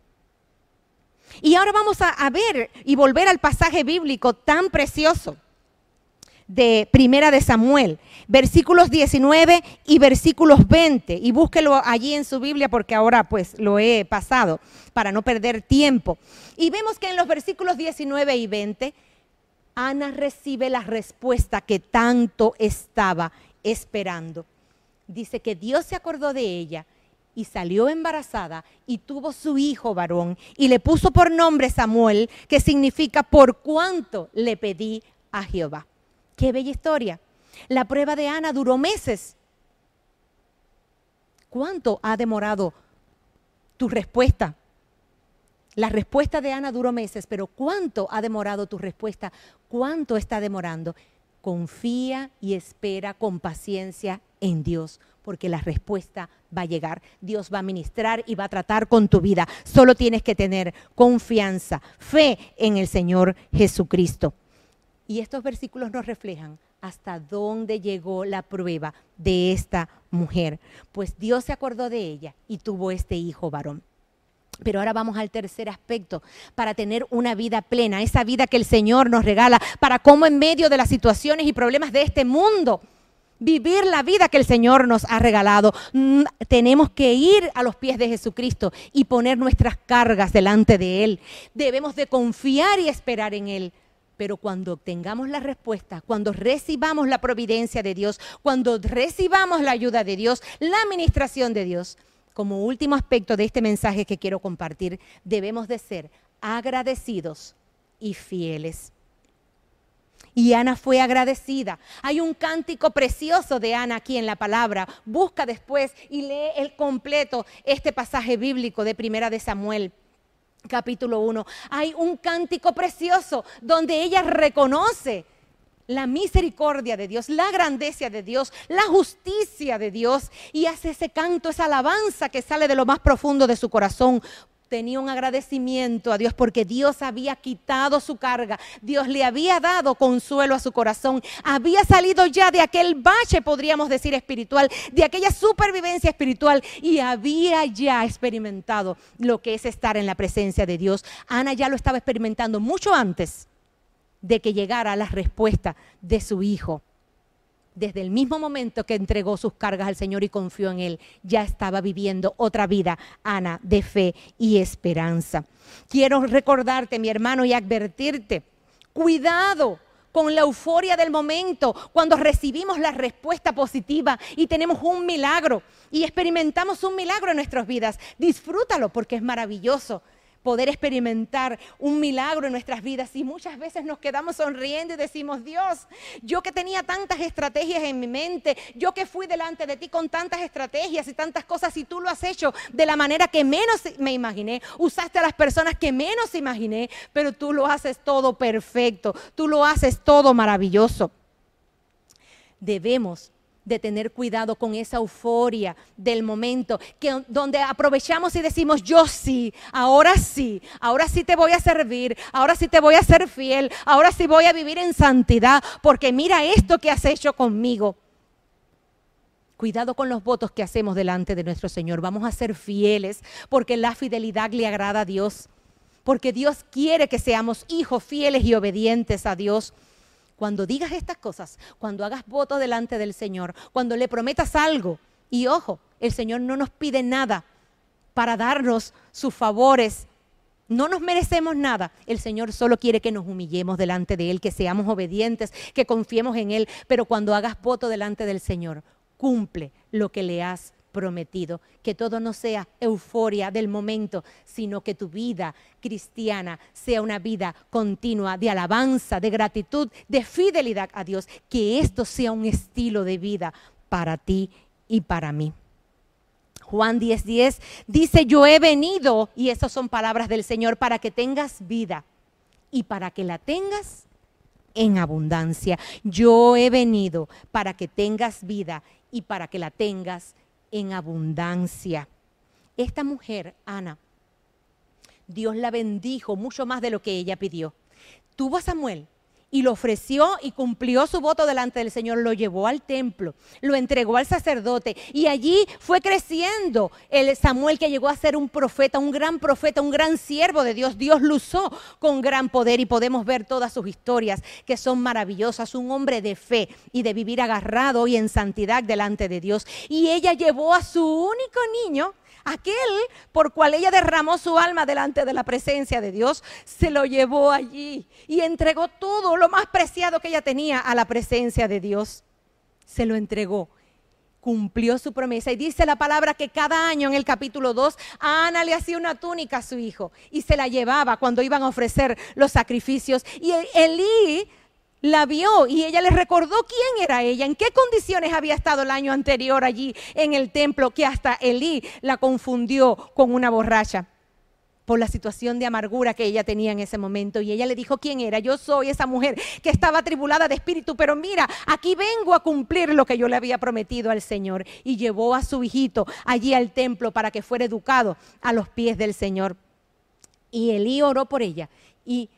Y ahora vamos a ver y volver al pasaje bíblico tan precioso de Primera de Samuel, versículos 19 y versículos 20. Y búsquelo allí en su Biblia porque ahora pues lo he pasado para no perder tiempo. Y vemos que en los versículos 19 y 20, Ana recibe la respuesta que tanto estaba esperando. Dice que Dios se acordó de ella y salió embarazada y tuvo su hijo varón y le puso por nombre Samuel, que significa por cuanto le pedí a Jehová. Qué bella historia. La prueba de Ana duró meses. ¿Cuánto ha demorado tu respuesta? La respuesta de Ana duró meses, pero ¿cuánto ha demorado tu respuesta? ¿Cuánto está demorando? Confía y espera con paciencia en Dios, porque la respuesta va a llegar. Dios va a ministrar y va a tratar con tu vida. Solo tienes que tener confianza, fe en el Señor Jesucristo. Y estos versículos nos reflejan hasta dónde llegó la prueba de esta mujer. Pues Dios se acordó de ella y tuvo este hijo varón. Pero ahora vamos al tercer aspecto, para tener una vida plena, esa vida que el Señor nos regala, para cómo en medio de las situaciones y problemas de este mundo, vivir la vida que el Señor nos ha regalado. Mm, tenemos que ir a los pies de Jesucristo y poner nuestras cargas delante de Él. Debemos de confiar y esperar en Él. Pero cuando tengamos la respuesta, cuando recibamos la providencia de Dios, cuando recibamos la ayuda de Dios, la administración de Dios, como último aspecto de este mensaje que quiero compartir, debemos de ser agradecidos y fieles. Y Ana fue agradecida. Hay un cántico precioso de Ana aquí en la palabra. Busca después y lee el completo este pasaje bíblico de Primera de Samuel capítulo 1, hay un cántico precioso donde ella reconoce la misericordia de Dios, la grandeza de Dios, la justicia de Dios y hace ese canto, esa alabanza que sale de lo más profundo de su corazón tenía un agradecimiento a Dios porque Dios había quitado su carga, Dios le había dado consuelo a su corazón, había salido ya de aquel bache, podríamos decir, espiritual, de aquella supervivencia espiritual y había ya experimentado lo que es estar en la presencia de Dios. Ana ya lo estaba experimentando mucho antes de que llegara la respuesta de su hijo. Desde el mismo momento que entregó sus cargas al Señor y confió en Él, ya estaba viviendo otra vida, Ana, de fe y esperanza. Quiero recordarte, mi hermano, y advertirte, cuidado con la euforia del momento, cuando recibimos la respuesta positiva y tenemos un milagro y experimentamos un milagro en nuestras vidas. Disfrútalo porque es maravilloso poder experimentar un milagro en nuestras vidas y muchas veces nos quedamos sonriendo y decimos, Dios, yo que tenía tantas estrategias en mi mente, yo que fui delante de ti con tantas estrategias y tantas cosas y tú lo has hecho de la manera que menos me imaginé, usaste a las personas que menos imaginé, pero tú lo haces todo perfecto, tú lo haces todo maravilloso. Debemos de tener cuidado con esa euforia del momento, que, donde aprovechamos y decimos, yo sí, ahora sí, ahora sí te voy a servir, ahora sí te voy a ser fiel, ahora sí voy a vivir en santidad, porque mira esto que has hecho conmigo. Cuidado con los votos que hacemos delante de nuestro Señor. Vamos a ser fieles porque la fidelidad le agrada a Dios. Porque Dios quiere que seamos hijos fieles y obedientes a Dios. Cuando digas estas cosas, cuando hagas voto delante del Señor, cuando le prometas algo, y ojo, el Señor no nos pide nada para darnos sus favores. No nos merecemos nada. El Señor solo quiere que nos humillemos delante de Él, que seamos obedientes, que confiemos en Él. Pero cuando hagas voto delante del Señor, cumple lo que le has prometido, que todo no sea euforia del momento, sino que tu vida cristiana sea una vida continua de alabanza, de gratitud, de fidelidad a Dios, que esto sea un estilo de vida para ti y para mí. Juan 10:10 10 dice, yo he venido, y esas son palabras del Señor, para que tengas vida y para que la tengas en abundancia. Yo he venido para que tengas vida y para que la tengas en abundancia. Esta mujer, Ana, Dios la bendijo mucho más de lo que ella pidió. Tuvo a Samuel y lo ofreció y cumplió su voto delante del Señor, lo llevó al templo, lo entregó al sacerdote y allí fue creciendo el Samuel que llegó a ser un profeta, un gran profeta, un gran siervo de Dios. Dios lo usó con gran poder y podemos ver todas sus historias que son maravillosas, un hombre de fe y de vivir agarrado y en santidad delante de Dios. Y ella llevó a su único niño Aquel por cual ella derramó su alma delante de la presencia de Dios, se lo llevó allí y entregó todo lo más preciado que ella tenía a la presencia de Dios. Se lo entregó cumplió su promesa. Y dice la palabra que cada año en el capítulo 2, a Ana le hacía una túnica a su hijo y se la llevaba cuando iban a ofrecer los sacrificios. Y Elí la vio y ella le recordó quién era ella, en qué condiciones había estado el año anterior allí en el templo, que hasta Elí la confundió con una borracha por la situación de amargura que ella tenía en ese momento. Y ella le dijo quién era. Yo soy esa mujer que estaba atribulada de espíritu, pero mira, aquí vengo a cumplir lo que yo le había prometido al Señor. Y llevó a su hijito allí al templo para que fuera educado a los pies del Señor. Y Elí oró por ella. Y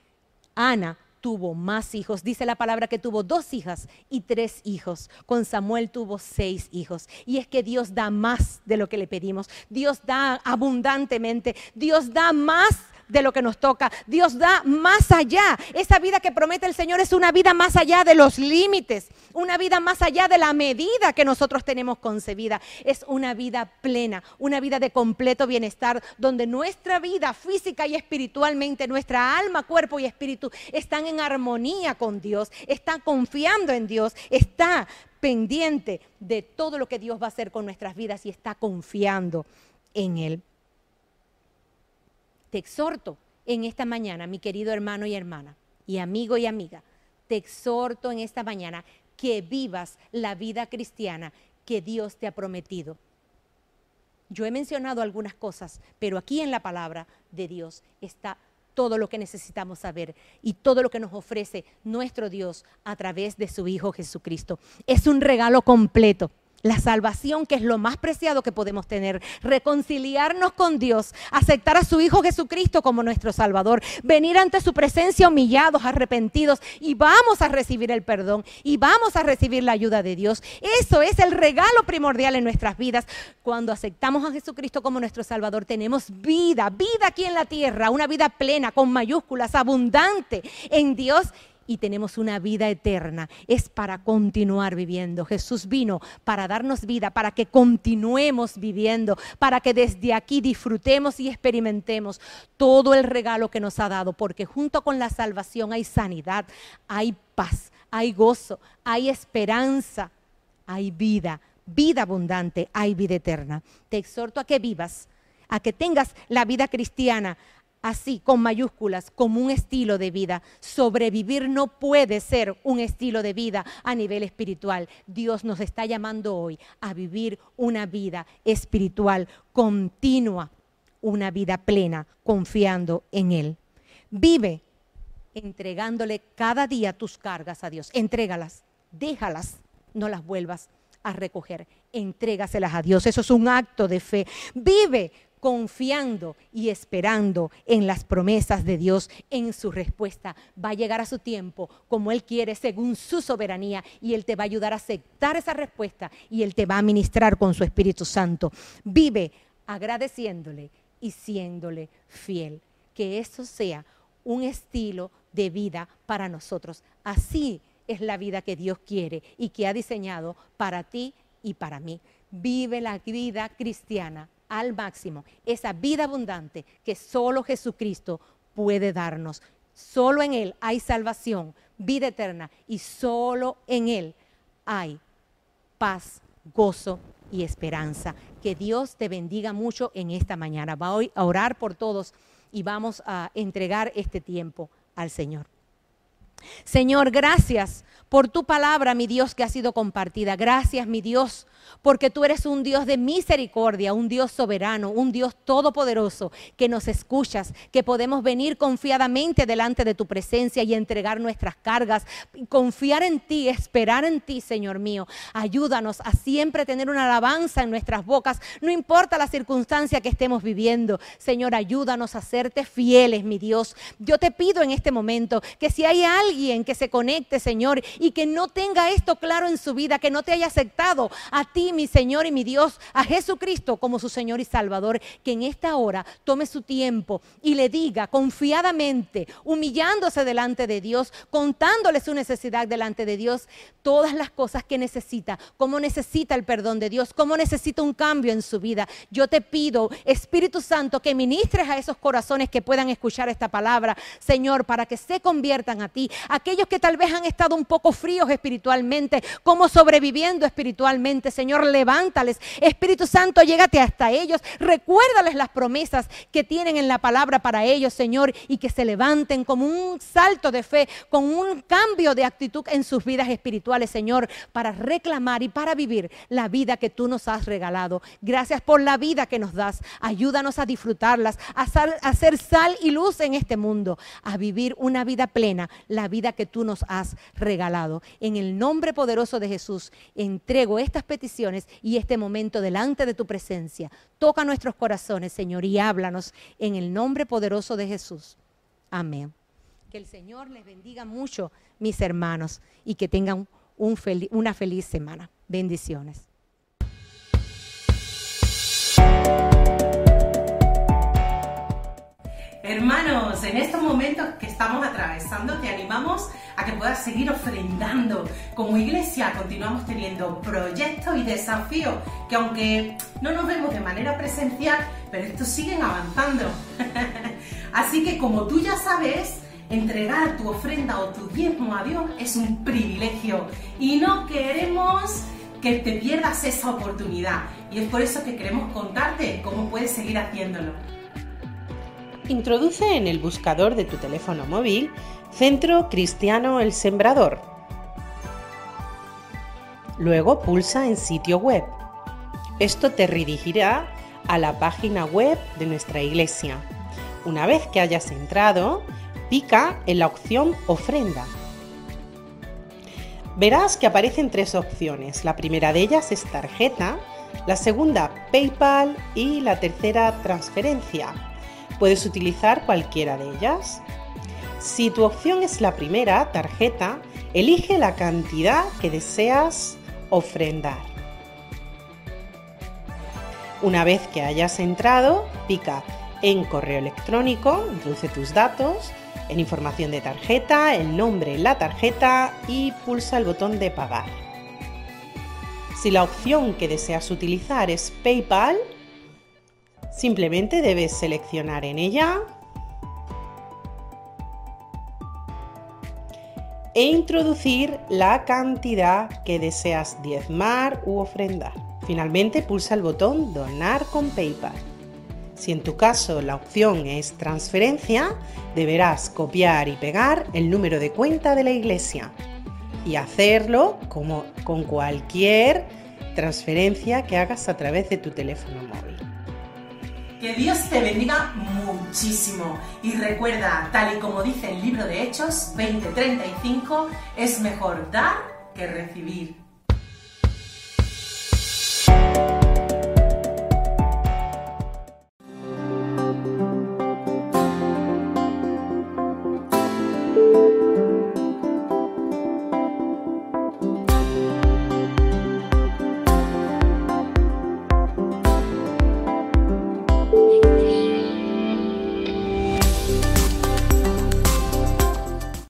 Ana tuvo más hijos. Dice la palabra que tuvo dos hijas y tres hijos. Con Samuel tuvo seis hijos. Y es que Dios da más de lo que le pedimos. Dios da abundantemente. Dios da más de lo que nos toca. Dios da más allá. Esa vida que promete el Señor es una vida más allá de los límites, una vida más allá de la medida que nosotros tenemos concebida. Es una vida plena, una vida de completo bienestar, donde nuestra vida física y espiritualmente, nuestra alma, cuerpo y espíritu están en armonía con Dios, están confiando en Dios, está pendiente de todo lo que Dios va a hacer con nuestras vidas y está confiando en Él. Te exhorto en esta mañana, mi querido hermano y hermana, y amigo y amiga, te exhorto en esta mañana que vivas la vida cristiana que Dios te ha prometido. Yo he mencionado algunas cosas, pero aquí en la palabra de Dios está todo lo que necesitamos saber y todo lo que nos ofrece nuestro Dios a través de su Hijo Jesucristo. Es un regalo completo la salvación, que es lo más preciado que podemos tener, reconciliarnos con Dios, aceptar a su Hijo Jesucristo como nuestro Salvador, venir ante su presencia humillados, arrepentidos y vamos a recibir el perdón y vamos a recibir la ayuda de Dios. Eso es el regalo primordial en nuestras vidas. Cuando aceptamos a Jesucristo como nuestro Salvador, tenemos vida, vida aquí en la tierra, una vida plena, con mayúsculas, abundante en Dios y tenemos una vida eterna. Es para continuar viviendo. Jesús vino para darnos vida, para que continuemos viviendo, para que desde aquí disfrutemos y experimentemos todo el regalo que nos ha dado, porque junto con la salvación hay sanidad, hay paz, hay gozo, hay esperanza, hay vida, vida abundante, hay vida eterna. Te exhorto a que vivas, a que tengas la vida cristiana así, con mayúsculas, como un estilo de vida. Sobrevivir no puede ser un estilo de vida a nivel espiritual. Dios nos está llamando hoy a vivir una vida espiritual continua, una vida plena, confiando en Él. Vive entregándole cada día tus cargas a Dios. Entrégalas, déjalas, no las vuelvas a recoger. Entrégaselas a Dios. Eso es un acto de fe. Vive confiando y esperando en las promesas de Dios, en su respuesta. Va a llegar a su tiempo como Él quiere, según su soberanía, y Él te va a ayudar a aceptar esa respuesta y Él te va a ministrar con su Espíritu Santo. Vive agradeciéndole y siéndole fiel. Que eso sea un estilo de vida para nosotros. Así es la vida que Dios quiere y que ha diseñado para ti y para mí. Vive la vida cristiana al máximo, esa vida abundante que solo Jesucristo puede darnos. Solo en Él hay salvación, vida eterna y solo en Él hay paz, gozo y esperanza. Que Dios te bendiga mucho en esta mañana. Va hoy a orar por todos y vamos a entregar este tiempo al Señor. Señor, gracias por tu palabra, mi Dios, que ha sido compartida. Gracias, mi Dios, porque tú eres un Dios de misericordia, un Dios soberano, un Dios todopoderoso, que nos escuchas, que podemos venir confiadamente delante de tu presencia y entregar nuestras cargas, confiar en ti, esperar en ti, Señor mío. Ayúdanos a siempre tener una alabanza en nuestras bocas, no importa la circunstancia que estemos viviendo. Señor, ayúdanos a serte fieles, mi Dios. Yo te pido en este momento que si hay alguien que se conecte, Señor, y que no tenga esto claro en su vida, que no te haya aceptado a ti, mi Señor y mi Dios, a Jesucristo como su Señor y Salvador, que en esta hora tome su tiempo y le diga confiadamente, humillándose delante de Dios, contándole su necesidad delante de Dios, todas las cosas que necesita, cómo necesita el perdón de Dios, cómo necesita un cambio en su vida. Yo te pido, Espíritu Santo, que ministres a esos corazones que puedan escuchar esta palabra, Señor, para que se conviertan a ti. Aquellos que tal vez han estado un poco fríos espiritualmente, como sobreviviendo espiritualmente, Señor levántales. Espíritu Santo, llégate hasta ellos. Recuérdales las promesas que tienen en la palabra para ellos, Señor, y que se levanten como un salto de fe, con un cambio de actitud en sus vidas espirituales, Señor, para reclamar y para vivir la vida que tú nos has regalado. Gracias por la vida que nos das. Ayúdanos a disfrutarlas, a, a ser sal y luz en este mundo, a vivir una vida plena, la vida que tú nos has regalado. En el nombre poderoso de Jesús, entrego estas peticiones y este momento delante de tu presencia. Toca nuestros corazones, Señor, y háblanos en el nombre poderoso de Jesús. Amén. Que el Señor les bendiga mucho, mis hermanos, y que tengan una feliz semana. Bendiciones. Hermanos, en estos momentos que estamos atravesando, te animamos a que puedas seguir ofrendando. Como iglesia continuamos teniendo proyectos y desafíos que aunque no nos vemos de manera presencial, pero estos siguen avanzando. Así que como tú ya sabes, entregar tu ofrenda o tu diezmo a Dios es un privilegio y no queremos que te pierdas esa oportunidad. Y es por eso que queremos contarte cómo puedes seguir haciéndolo. Introduce en el buscador de tu teléfono móvil Centro Cristiano El Sembrador. Luego pulsa en sitio web. Esto te redirigirá a la página web de nuestra iglesia. Una vez que hayas entrado, pica en la opción Ofrenda. Verás que aparecen tres opciones. La primera de ellas es tarjeta, la segunda PayPal y la tercera transferencia. Puedes utilizar cualquiera de ellas. Si tu opción es la primera, tarjeta, elige la cantidad que deseas ofrendar. Una vez que hayas entrado, pica en correo electrónico, introduce tus datos En información de tarjeta, el nombre la tarjeta y pulsa el botón de pagar. Si la opción que deseas utilizar es PayPal, simplemente debes seleccionar en ella e introducir la cantidad que deseas diezmar u ofrendar. Finalmente pulsa el botón Donar con PayPal. Si en tu caso la opción es transferencia, deberás copiar y pegar el número de cuenta de la iglesia y hacerlo como con cualquier transferencia que hagas a través de tu teléfono móvil. Que Dios te bendiga muchísimo y recuerda, tal y como dice el libro de Hechos 20:35, es mejor dar que recibir.